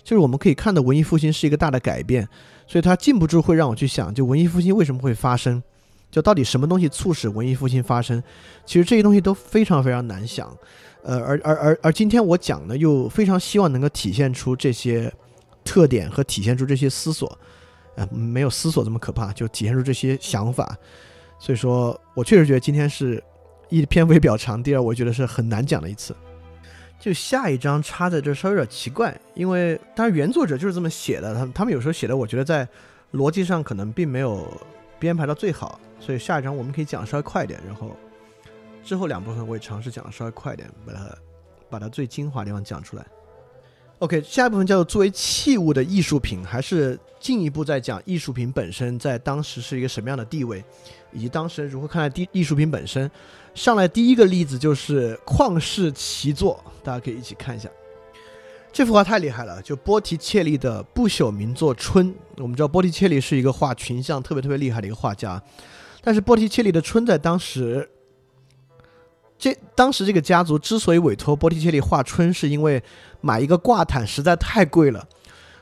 就是我们可以看到文艺复兴是一个大的改变，所以它禁不住会让我去想，就文艺复兴为什么会发生，就到底什么东西促使文艺复兴发生？其实这些东西都非常非常难想。呃，而而而而今天我讲呢，又非常希望能够体现出这些特点和体现出这些思索。呃，没有思索这么可怕，就体现出这些想法。所以说我确实觉得今天是一篇幅比较长，第二我觉得是很难讲的一次。就下一章插在这稍微有点奇怪，因为当然原作者就是这么写的，他他们有时候写的我觉得在逻辑上可能并没有编排到最好，所以下一章我们可以讲稍微快一点，然后之后两部分我也尝试讲的稍微快一点，把它把它最精华的地方讲出来。OK，下一部分叫做作为器物的艺术品，还是进一步在讲艺术品本身在当时是一个什么样的地位，以及当时如何看待艺艺术品本身。上来第一个例子就是旷世奇作，大家可以一起看一下。这幅画太厉害了，就波提切利的不朽名作《春》。我们知道波提切利是一个画群像特别特别厉害的一个画家，但是波提切利的《春》在当时。这当时这个家族之所以委托波提切利画春，是因为买一个挂毯实在太贵了，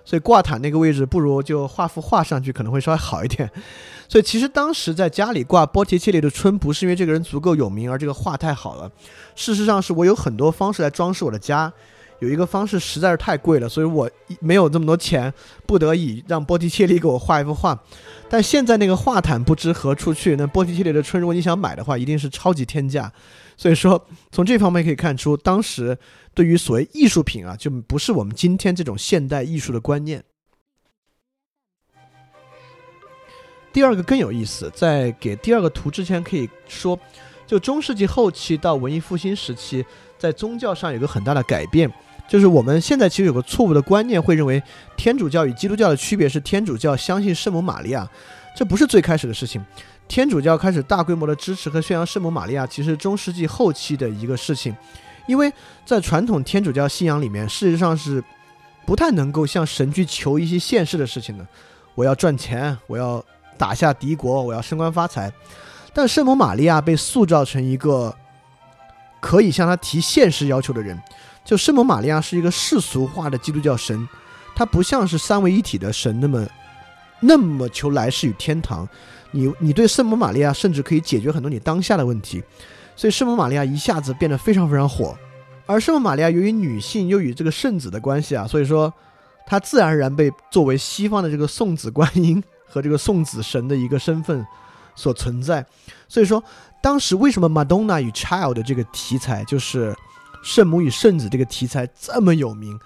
所以挂毯那个位置不如就画幅画上去可能会稍微好一点。所以其实当时在家里挂波提切利的春，不是因为这个人足够有名，而这个画太好了。事实上是我有很多方式来装饰我的家，有一个方式实在是太贵了，所以我没有这么多钱，不得已让波提切利给我画一幅画。但现在那个画毯不知何处去，那波提切利的春，如果你想买的话，一定是超级天价。所以说，从这方面可以看出，当时对于所谓艺术品啊，就不是我们今天这种现代艺术的观念。第二个更有意思，在给第二个图之前，可以说，就中世纪后期到文艺复兴时期，在宗教上有个很大的改变，就是我们现在其实有个错误的观念，会认为天主教与基督教的区别是天主教相信圣母玛利亚，这不是最开始的事情。天主教开始大规模的支持和宣扬圣母玛利亚，其实中世纪后期的一个事情，因为在传统天主教信仰里面，事实上是不太能够向神去求一些现世的事情的。我要赚钱，我要打下敌国，我要升官发财。但圣母玛利亚被塑造成一个可以向他提现实要求的人，就圣母玛利亚是一个世俗化的基督教神，他不像是三位一体的神那么那么求来世与天堂。你你对圣母玛利亚甚至可以解决很多你当下的问题，所以圣母玛利亚一下子变得非常非常火。而圣母玛利亚由于女性又与这个圣子的关系啊，所以说她自然而然被作为西方的这个送子观音和这个送子神的一个身份所存在。所以说当时为什么 Madonna 与 Child 这个题材，就是圣母与圣子这个题材这么有名？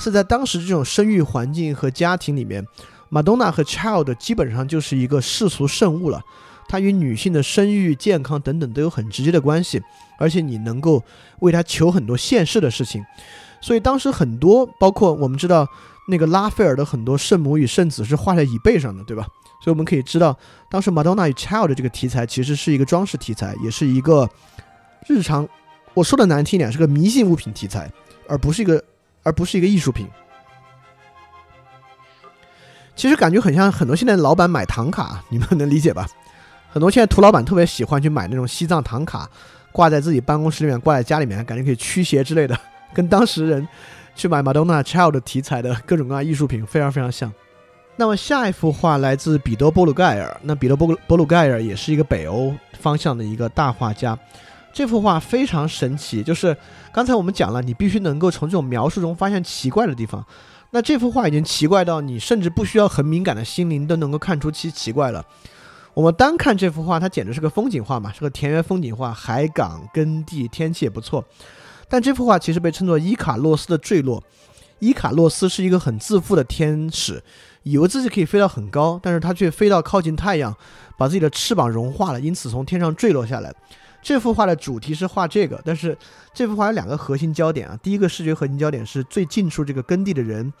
是在当时这种生育环境和家庭里面，Madonna 和 Child 基本上就是一个世俗圣物了。它与女性的生育、健康等等都有很直接的关系，而且你能够为她求很多现世的事情。所以当时很多，包括我们知道那个拉斐尔的很多圣母与圣子是画在椅背上的，对吧？所以我们可以知道，当时 Madonna 与 Child 这个题材其实是一个装饰题材，也是一个日常。我说的难听点，是个迷信物品题材，而不是一个，而不是一个艺术品。其实感觉很像很多现在老板买唐卡，你们能理解吧？很多现在土老板特别喜欢去买那种西藏唐卡，挂在自己办公室里面，挂在家里面，感觉可以驱邪之类的，跟当时人去买 Madonna Child 题材的各种各样艺术品非常非常像。那么下一幅画来自彼得·波鲁盖尔，那彼得·波波鲁盖尔也是一个北欧方向的一个大画家。这幅画非常神奇，就是刚才我们讲了，你必须能够从这种描述中发现奇怪的地方。那这幅画已经奇怪到你甚至不需要很敏感的心灵都能够看出其奇怪了。我们单看这幅画，它简直是个风景画嘛，是个田园风景画，海港耕地，天气也不错。但这幅画其实被称作伊卡洛斯的坠落。伊卡洛斯是一个很自负的天使，以为自己可以飞到很高，但是他却飞到靠近太阳，把自己的翅膀融化了，因此从天上坠落下来。这幅画的主题是画这个，但是这幅画有两个核心焦点啊。第一个视觉核心焦点是最近处这个耕地的人，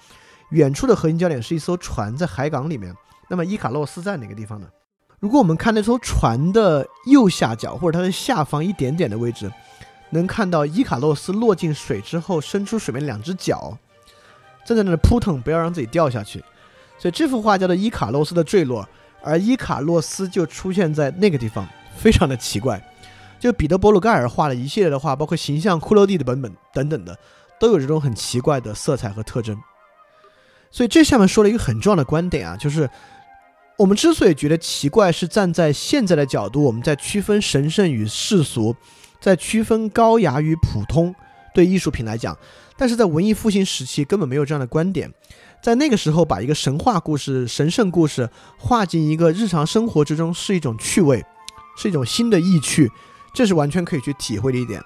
远处的核心焦点是一艘船在海港里面。那么伊卡洛斯在哪个地方呢？如果我们看那艘船的右下角或者它的下方一点点的位置，能看到伊卡洛斯落进水之后伸出水面两只脚，正在那扑腾，不要让自己掉下去。所以这幅画叫做《伊卡洛斯的坠落》，而伊卡洛斯就出现在那个地方，非常的奇怪。就彼得·波鲁盖尔画了一系列的画，包括形象骷髅地的本本等等的，都有这种很奇怪的色彩和特征。所以这下面说了一个很重要的观点啊，就是。我们之所以觉得奇怪，是站在现在的角度，我们在区分神圣与世俗，在区分高雅与普通。对艺术品来讲，但是在文艺复兴时期根本没有这样的观点。在那个时候，把一个神话故事、神圣故事画进一个日常生活之中，是一种趣味，是一种新的意趣，这是完全可以去体会的一点。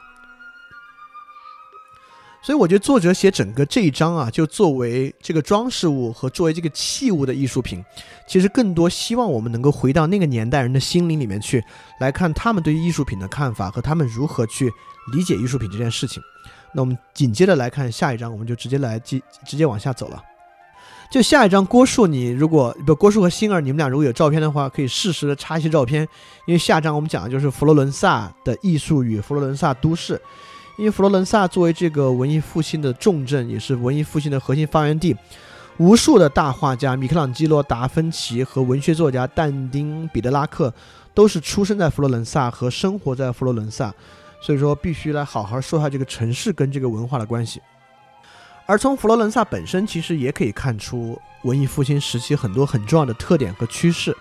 所以我觉得作者写整个这一章啊，就作为这个装饰物和作为这个器物的艺术品，其实更多希望我们能够回到那个年代人的心灵里面去，来看他们对于艺术品的看法和他们如何去理解艺术品这件事情。那我们紧接着来看下一章，我们就直接来直直接往下走了。就下一章，郭树，你如果不郭树和星儿，你们俩如果有照片的话，可以适时的插一些照片，因为下一章我们讲的就是佛罗伦萨的艺术与佛罗伦萨都市。因为佛罗伦萨作为这个文艺复兴的重镇，也是文艺复兴的核心发源地，无数的大画家米开朗基罗、达芬奇和文学作家但丁、彼得拉克都是出生在佛罗伦萨和生活在佛罗伦萨，所以说必须来好好说下这个城市跟这个文化的关系。而从佛罗伦萨本身，其实也可以看出文艺复兴时期很多很重要的特点和趋势。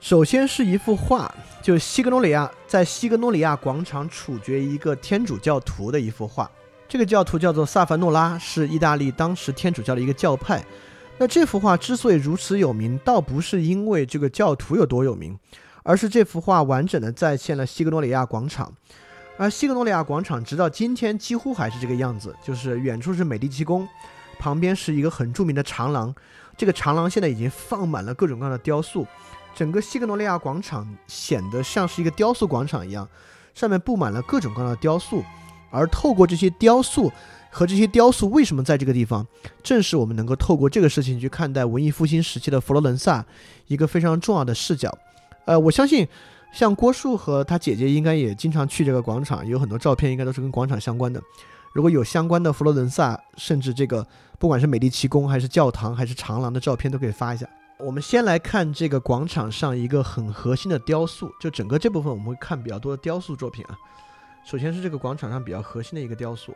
首先是一幅画，就西格诺里亚在西格诺里亚广场处决一个天主教徒的一幅画。这个教徒叫做萨凡诺拉，是意大利当时天主教的一个教派。那这幅画之所以如此有名，倒不是因为这个教徒有多有名，而是这幅画完整的再现了西格诺里亚广场。而西格诺里亚广场直到今天几乎还是这个样子，就是远处是美第奇宫，旁边是一个很著名的长廊。这个长廊现在已经放满了各种各样的雕塑。整个西格诺利亚广场显得像是一个雕塑广场一样，上面布满了各种各样的雕塑，而透过这些雕塑和这些雕塑为什么在这个地方，正是我们能够透过这个事情去看待文艺复兴时期的佛罗伦萨一个非常重要的视角。呃，我相信像郭树和他姐姐应该也经常去这个广场，有很多照片应该都是跟广场相关的。如果有相关的佛罗伦萨，甚至这个不管是美第奇宫还是教堂还是长廊的照片，都可以发一下。我们先来看这个广场上一个很核心的雕塑，就整个这部分我们会看比较多的雕塑作品啊。首先是这个广场上比较核心的一个雕塑，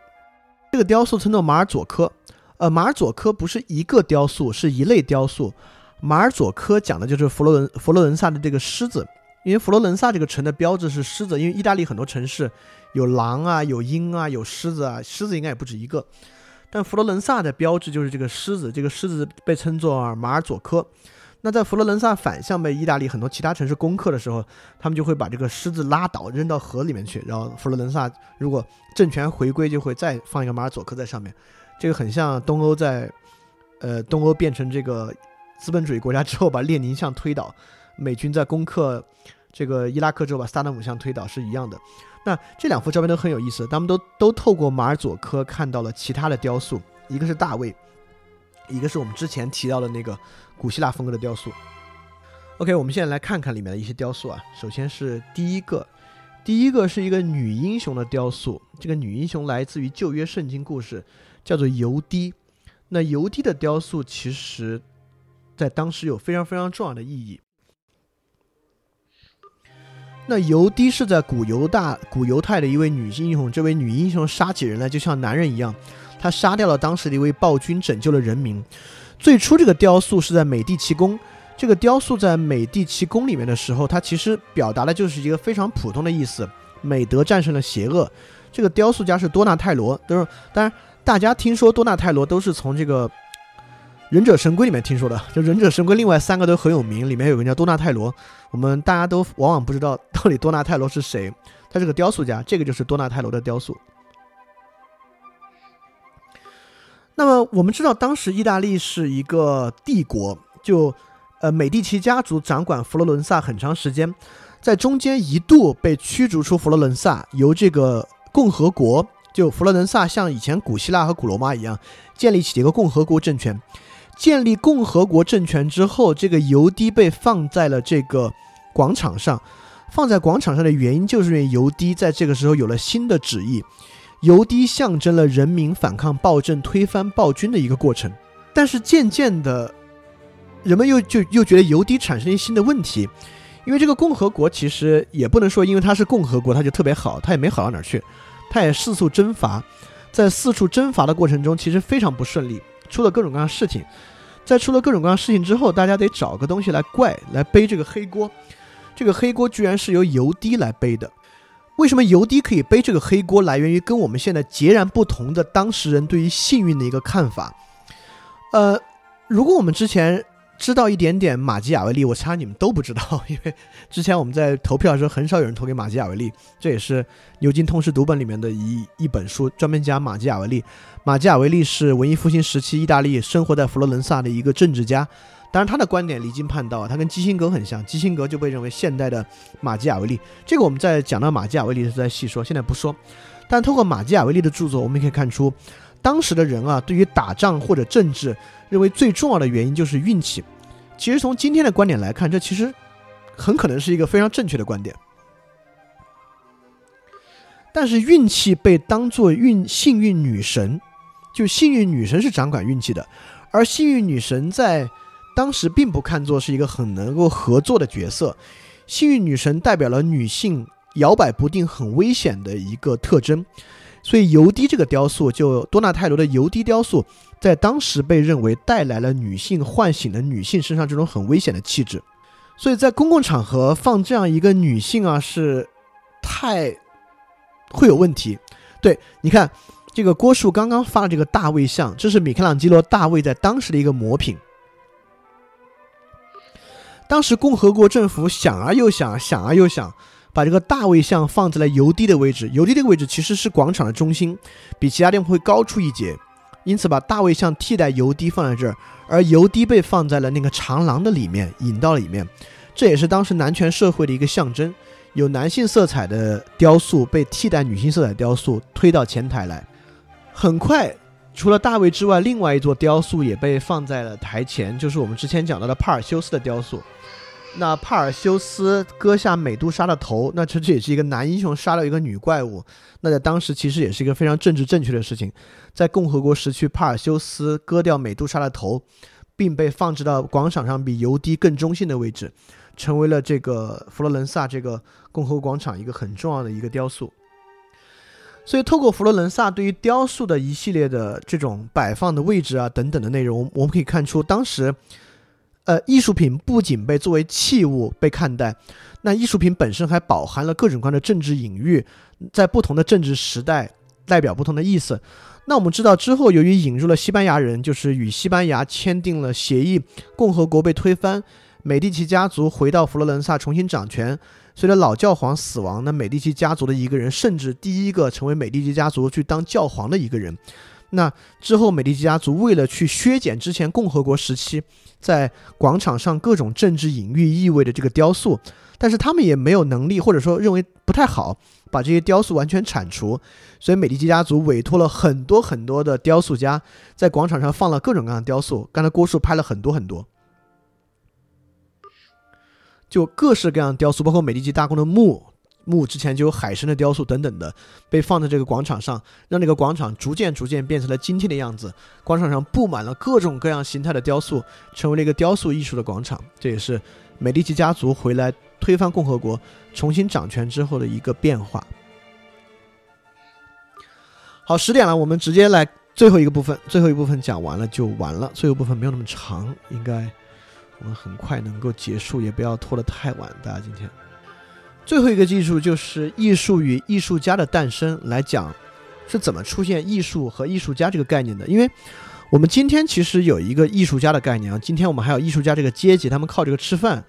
这个雕塑称作马尔佐科。呃，马尔佐科不是一个雕塑，是一类雕塑。马尔佐科讲的就是佛罗伦佛罗伦萨的这个狮子，因为佛罗伦萨这个城的标志是狮子，因为意大利很多城市有狼啊、有鹰啊、有狮子啊，狮子应该也不止一个。但佛罗伦萨的标志就是这个狮子，这个狮子被称作马尔佐科。那在佛罗伦萨反向被意大利很多其他城市攻克的时候，他们就会把这个狮子拉倒，扔到河里面去。然后佛罗伦萨如果政权回归，就会再放一个马尔佐科在上面。这个很像东欧在，呃，东欧变成这个资本主义国家之后，把列宁像推倒；美军在攻克这个伊拉克之后，把萨达姆像推倒是一样的。那这两幅照片都很有意思，他们都都透过马尔佐科看到了其他的雕塑，一个是大卫，一个是我们之前提到的那个古希腊风格的雕塑。OK，我们现在来看看里面的一些雕塑啊。首先是第一个，第一个是一个女英雄的雕塑。这个女英雄来自于旧约圣经故事，叫做尤迪。那尤迪的雕塑其实，在当时有非常非常重要的意义。那尤迪是在古犹大、古犹太的一位女性英雄。这位女英雄杀起人来就像男人一样，她杀掉了当时的一位暴君，拯救了人民。最初这个雕塑是在美第奇宫。这个雕塑在美第奇宫里面的时候，它其实表达的就是一个非常普通的意思：美德战胜了邪恶。这个雕塑家是多纳泰罗，都是当然大家听说多纳泰罗都是从这个《忍者神龟》里面听说的。就《忍者神龟》另外三个都很有名，里面有个叫多纳泰罗，我们大家都往往不知道到底多纳泰罗是谁。他是个雕塑家，这个就是多纳泰罗的雕塑。那么我们知道，当时意大利是一个帝国，就。呃，美第奇家族掌管佛罗伦萨很长时间，在中间一度被驱逐出佛罗伦萨，由这个共和国，就佛罗伦萨像以前古希腊和古罗马一样，建立起一个共和国政权。建立共和国政权之后，这个油滴被放在了这个广场上。放在广场上的原因，就是因为油滴在这个时候有了新的旨意。油滴象征了人民反抗暴政、推翻暴君的一个过程。但是渐渐的。人们又就又觉得油滴产生一新的问题，因为这个共和国其实也不能说因为它是共和国它就特别好，它也没好到哪儿去，它也四处征伐，在四处征伐的过程中其实非常不顺利，出了各种各样的事情，在出了各种各样事情之后，大家得找个东西来怪来背这个黑锅，这个黑锅居然是由油滴来背的，为什么油滴可以背这个黑锅？来源于跟我们现在截然不同的当事人对于幸运的一个看法，呃，如果我们之前。知道一点点马基雅维利，我猜你们都不知道，因为之前我们在投票的时候，很少有人投给马基雅维利。这也是牛津通识读本里面的一一本书，专门讲马基雅维利。马基雅维利是文艺复兴时期意大利生活在佛罗伦萨的一个政治家，当然他的观点离经叛道，他跟基辛格很像，基辛格就被认为现代的马基雅维利。这个我们在讲到马基雅维利时再细说，现在不说。但通过马基雅维利的著作，我们可以看出，当时的人啊，对于打仗或者政治，认为最重要的原因就是运气。其实从今天的观点来看，这其实很可能是一个非常正确的观点。但是运气被当作运幸运女神，就幸运女神是掌管运气的，而幸运女神在当时并不看作是一个很能够合作的角色。幸运女神代表了女性摇摆不定、很危险的一个特征，所以油滴这个雕塑，就多纳泰罗的油滴雕塑。在当时被认为带来了女性唤醒的女性身上这种很危险的气质，所以在公共场合放这样一个女性啊，是太会有问题。对，你看这个郭树刚刚发的这个大卫像，这是米开朗基罗大卫在当时的一个模品。当时共和国政府想啊又想，想啊又想，把这个大卫像放在了油滴的位置。油滴这个位置其实是广场的中心，比其他地方会高出一截。因此，把大卫像替代油滴放在这儿，而油滴被放在了那个长廊的里面，引到里面。这也是当时男权社会的一个象征，有男性色彩的雕塑被替代女性色彩雕塑推到前台来。很快，除了大卫之外，另外一座雕塑也被放在了台前，就是我们之前讲到的帕尔修斯的雕塑。那帕尔修斯割下美杜莎的头，那这这也是一个男英雄杀了一个女怪物。那在当时其实也是一个非常政治正确的事情。在共和国时期，帕尔修斯割掉美杜莎的头，并被放置到广场上比尤迪更中心的位置，成为了这个佛罗伦萨这个共和国广场一个很重要的一个雕塑。所以，透过佛罗伦萨对于雕塑的一系列的这种摆放的位置啊等等的内容，我们可以看出当时。呃，艺术品不仅被作为器物被看待，那艺术品本身还饱含了各种各样的政治隐喻，在不同的政治时代代表不同的意思。那我们知道之后，由于引入了西班牙人，就是与西班牙签订了协议，共和国被推翻，美第奇家族回到佛罗伦萨重新掌权。随着老教皇死亡，那美第奇家族的一个人，甚至第一个成为美第奇家族去当教皇的一个人。那之后，美第奇家族为了去削减之前共和国时期在广场上各种政治隐喻意味的这个雕塑，但是他们也没有能力，或者说认为不太好把这些雕塑完全铲除，所以美第奇家族委托了很多很多的雕塑家在广场上放了各种各样的雕塑。刚才郭叔拍了很多很多，就各式各样的雕塑，包括美第奇大公的墓。墓之前就有海参的雕塑等等的，被放在这个广场上，让那个广场逐渐逐渐变成了今天的样子。广场上布满了各种各样形态的雕塑，成为了一个雕塑艺术的广场。这也是美第奇家族回来推翻共和国、重新掌权之后的一个变化。好，十点了，我们直接来最后一个部分。最后一部分讲完了就完了，最后部分没有那么长，应该我们很快能够结束，也不要拖得太晚。大家今天。最后一个技术就是艺术与艺术家的诞生来讲，是怎么出现艺术和艺术家这个概念的？因为我们今天其实有一个艺术家的概念啊，今天我们还有艺术家这个阶级，他们靠这个吃饭，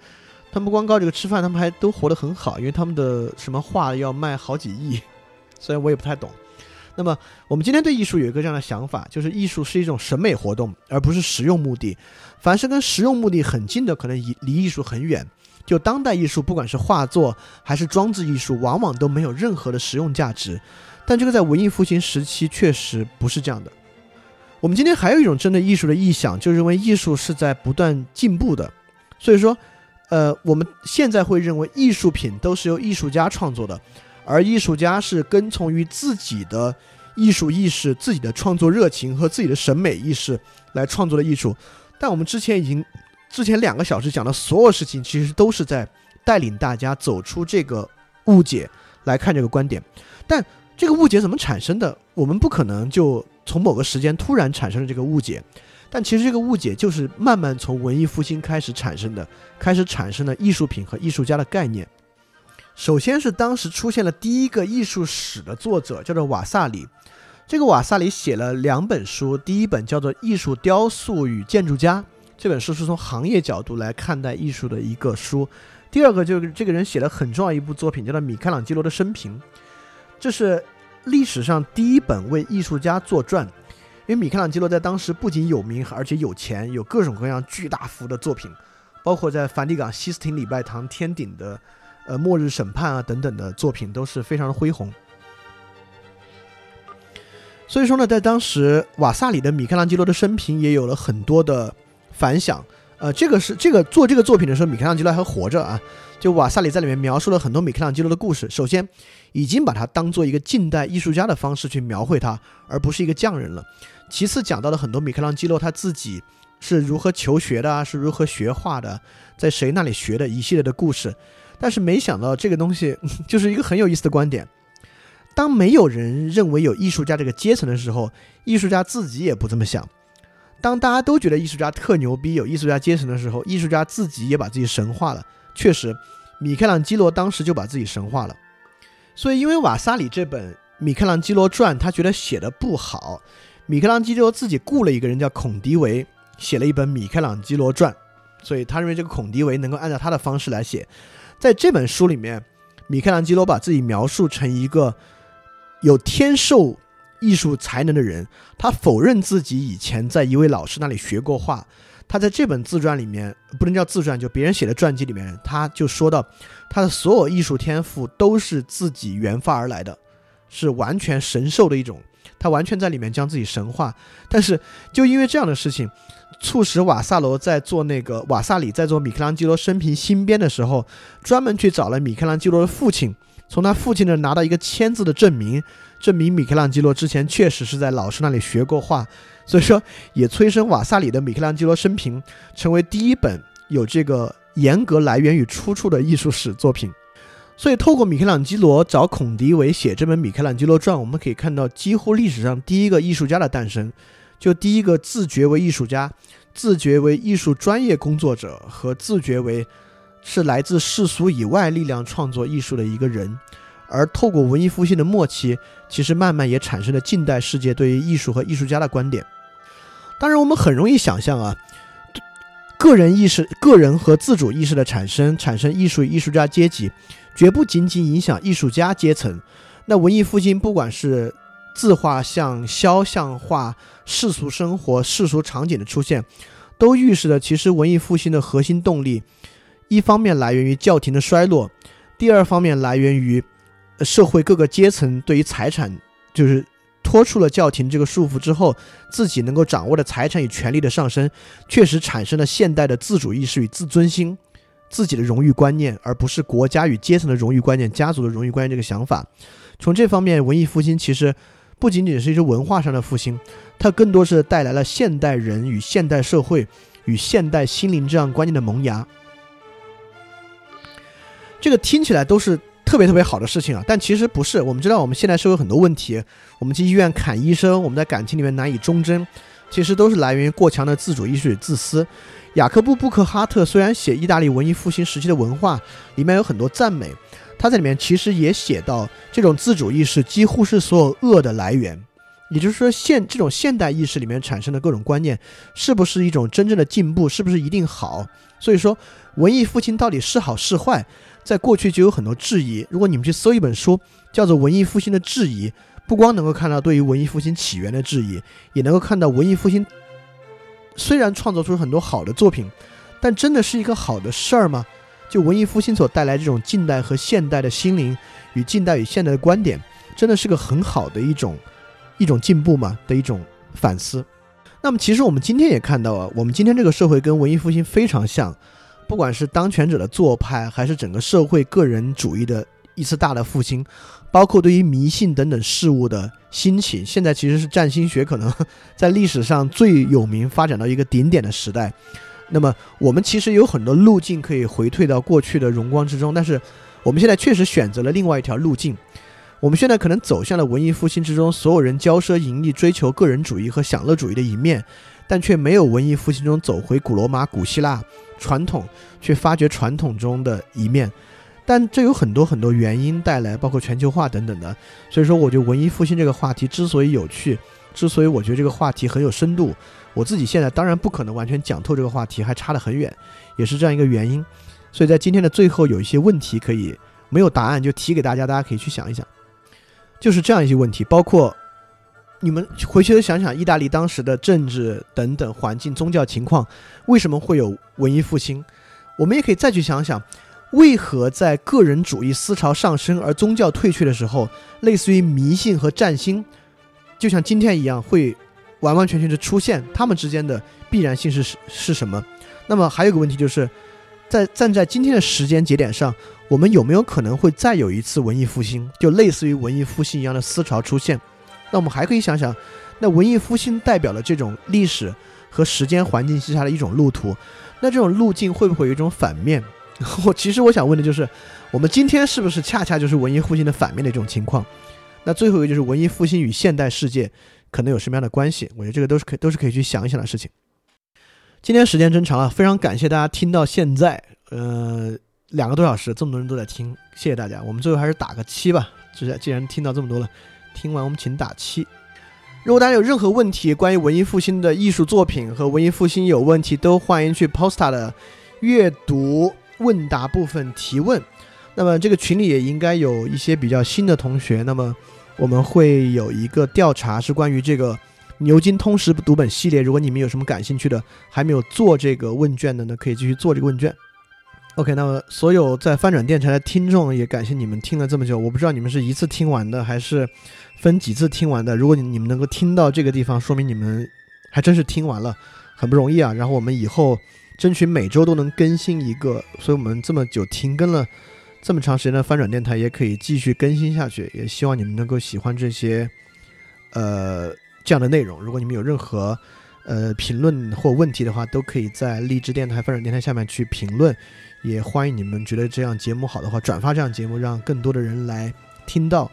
他们不光靠这个吃饭，他们还都活得很好，因为他们的什么画要卖好几亿，虽然我也不太懂。那么我们今天对艺术有一个这样的想法，就是艺术是一种审美活动，而不是实用目的。凡是跟实用目的很近的，可能离离艺术很远。就当代艺术，不管是画作还是装置艺术，往往都没有任何的实用价值。但这个在文艺复兴时期确实不是这样的。我们今天还有一种针对艺术的臆想，就认为艺术是在不断进步的。所以说，呃，我们现在会认为艺术品都是由艺术家创作的，而艺术家是跟从于自己的艺术意识、自己的创作热情和自己的审美意识来创作的艺术。但我们之前已经。之前两个小时讲的所有事情，其实都是在带领大家走出这个误解来看这个观点。但这个误解怎么产生的？我们不可能就从某个时间突然产生了这个误解。但其实这个误解就是慢慢从文艺复兴开始产生的，开始产生了艺术品和艺术家的概念。首先是当时出现了第一个艺术史的作者，叫做瓦萨里。这个瓦萨里写了两本书，第一本叫做《艺术雕塑与建筑家》。这本书是从行业角度来看待艺术的一个书。第二个就是这个人写了很重要一部作品，叫做《米开朗基罗的生平》，这是历史上第一本为艺术家作传。因为米开朗基罗在当时不仅有名，而且有钱，有各种各样巨大幅的作品，包括在梵蒂冈西斯廷礼拜堂天顶的呃《末日审判》啊等等的作品都是非常的恢宏。所以说呢，在当时瓦萨里的米开朗基罗的生平也有了很多的。反响，呃，这个是这个做这个作品的时候，米开朗基罗还活着啊。就瓦萨里在里面描述了很多米开朗基罗的故事。首先，已经把他当做一个近代艺术家的方式去描绘他，而不是一个匠人了。其次，讲到了很多米开朗基罗他自己是如何求学的啊，是如何学画的，在谁那里学的一系列的故事。但是没想到这个东西 就是一个很有意思的观点。当没有人认为有艺术家这个阶层的时候，艺术家自己也不这么想。当大家都觉得艺术家特牛逼，有艺术家阶层的时候，艺术家自己也把自己神化了。确实，米开朗基罗当时就把自己神化了。所以，因为瓦萨里这本《米开朗基罗传》，他觉得写的不好，米开朗基罗自己雇了一个人叫孔迪维，写了一本《米开朗基罗传》。所以，他认为这个孔迪维能够按照他的方式来写。在这本书里面，米开朗基罗把自己描述成一个有天授。艺术才能的人，他否认自己以前在一位老师那里学过画。他在这本自传里面，不能叫自传，就别人写的传记里面，他就说到，他的所有艺术天赋都是自己研发而来的，是完全神授的一种。他完全在里面将自己神化。但是就因为这样的事情，促使瓦萨罗在做那个瓦萨里在做米开朗基罗生平新编的时候，专门去找了米开朗基罗的父亲，从他父亲那拿到一个签字的证明。证明米开朗基罗之前确实是在老师那里学过画，所以说也催生瓦萨里的米开朗基罗生平成为第一本有这个严格来源与出处的艺术史作品。所以透过米开朗基罗找孔迪维写这本《米开朗基罗传》，我们可以看到几乎历史上第一个艺术家的诞生，就第一个自觉为艺术家、自觉为艺术专业工作者和自觉为是来自世俗以外力量创作艺术的一个人。而透过文艺复兴的末期，其实慢慢也产生了近代世界对于艺术和艺术家的观点。当然，我们很容易想象啊，个人意识、个人和自主意识的产生，产生艺术与艺术家阶级，绝不仅仅影响艺术家阶层。那文艺复兴不管是自画像、肖像画、世俗生活、世俗场景的出现，都预示着其实文艺复兴的核心动力，一方面来源于教廷的衰落，第二方面来源于社会各个阶层对于财产就是脱出了教廷这个束缚之后，自己能够掌握的财产与权力的上升，确实产生了现代的自主意识与自尊心。自己的荣誉观念，而不是国家与阶层的荣誉观念、家族的荣誉观念这个想法。从这方面，文艺复兴其实不仅仅是一种文化上的复兴，它更多是带来了现代人与现代社会与现代心灵这样观念的萌芽。这个听起来都是特别特别好的事情啊，但其实不是。我们知道，我们现代社会很多问题，我们去医院砍医生，我们在感情里面难以忠贞，其实都是来源于过强的自主意识与自私。雅克布·布克哈特虽然写意大利文艺复兴时期的文化，里面有很多赞美，他在里面其实也写到，这种自主意识几乎是所有恶的来源。也就是说，现这种现代意识里面产生的各种观念，是不是一种真正的进步？是不是一定好？所以说，文艺复兴到底是好是坏，在过去就有很多质疑。如果你们去搜一本书，叫做《文艺复兴的质疑》，不光能够看到对于文艺复兴起源的质疑，也能够看到文艺复兴。虽然创作出很多好的作品，但真的是一个好的事儿吗？就文艺复兴所带来这种近代和现代的心灵与近代与现代的观点，真的是个很好的一种一种进步吗？的一种反思。那么，其实我们今天也看到啊，我们今天这个社会跟文艺复兴非常像，不管是当权者的做派，还是整个社会个人主义的一次大的复兴。包括对于迷信等等事物的兴起，现在其实是占星学可能 在历史上最有名、发展到一个顶点的时代。那么，我们其实有很多路径可以回退到过去的荣光之中，但是我们现在确实选择了另外一条路径。我们现在可能走向了文艺复兴之中所有人骄奢淫逸、追求个人主义和享乐主义的一面，但却没有文艺复兴中走回古罗马、古希腊传统，去发掘传统中的一面。但这有很多很多原因带来，包括全球化等等的。所以说，我觉得文艺复兴这个话题之所以有趣，之所以我觉得这个话题很有深度，我自己现在当然不可能完全讲透这个话题，还差得很远，也是这样一个原因。所以在今天的最后，有一些问题可以没有答案就提给大家，大家可以去想一想，就是这样一些问题，包括你们回去想想意大利当时的政治等等环境、宗教情况，为什么会有文艺复兴？我们也可以再去想想。为何在个人主义思潮上升而宗教退却的时候，类似于迷信和占星，就像今天一样，会完完全全的出现？他们之间的必然性是是什么？那么还有个问题就是，在站在今天的时间节点上，我们有没有可能会再有一次文艺复兴，就类似于文艺复兴一样的思潮出现？那我们还可以想想，那文艺复兴代表了这种历史和时间环境之下的一种路途，那这种路径会不会有一种反面？我其实我想问的就是，我们今天是不是恰恰就是文艺复兴的反面的这种情况？那最后一个就是文艺复兴与现代世界可能有什么样的关系？我觉得这个都是可以都是可以去想一想的事情。今天时间真长了，非常感谢大家听到现在，呃，两个多小时，这么多人都在听，谢谢大家。我们最后还是打个七吧，就是既然听到这么多了，听完我们请打七。如果大家有任何问题，关于文艺复兴的艺术作品和文艺复兴有问题，都欢迎去 Posta 的阅读。问答部分提问，那么这个群里也应该有一些比较新的同学。那么我们会有一个调查，是关于这个牛津通识读本系列。如果你们有什么感兴趣的，还没有做这个问卷的呢，可以继续做这个问卷。OK，那么所有在翻转电台的听众，也感谢你们听了这么久。我不知道你们是一次听完的，还是分几次听完的。如果你你们能够听到这个地方，说明你们还真是听完了，很不容易啊。然后我们以后。争取每周都能更新一个，所以我们这么久停更了这么长时间的翻转电台也可以继续更新下去。也希望你们能够喜欢这些，呃，这样的内容。如果你们有任何呃评论或问题的话，都可以在励志电台翻转电台下面去评论。也欢迎你们觉得这样节目好的话，转发这样节目，让更多的人来听到。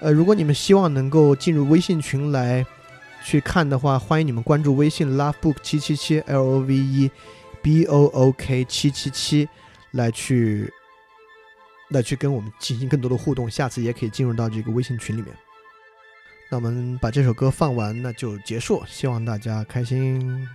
呃，如果你们希望能够进入微信群来去看的话，欢迎你们关注微信 lovebook 七七七 l o v e。B o o k 七七七，来去，来去跟我们进行更多的互动。下次也可以进入到这个微信群里面。那我们把这首歌放完，那就结束。希望大家开心。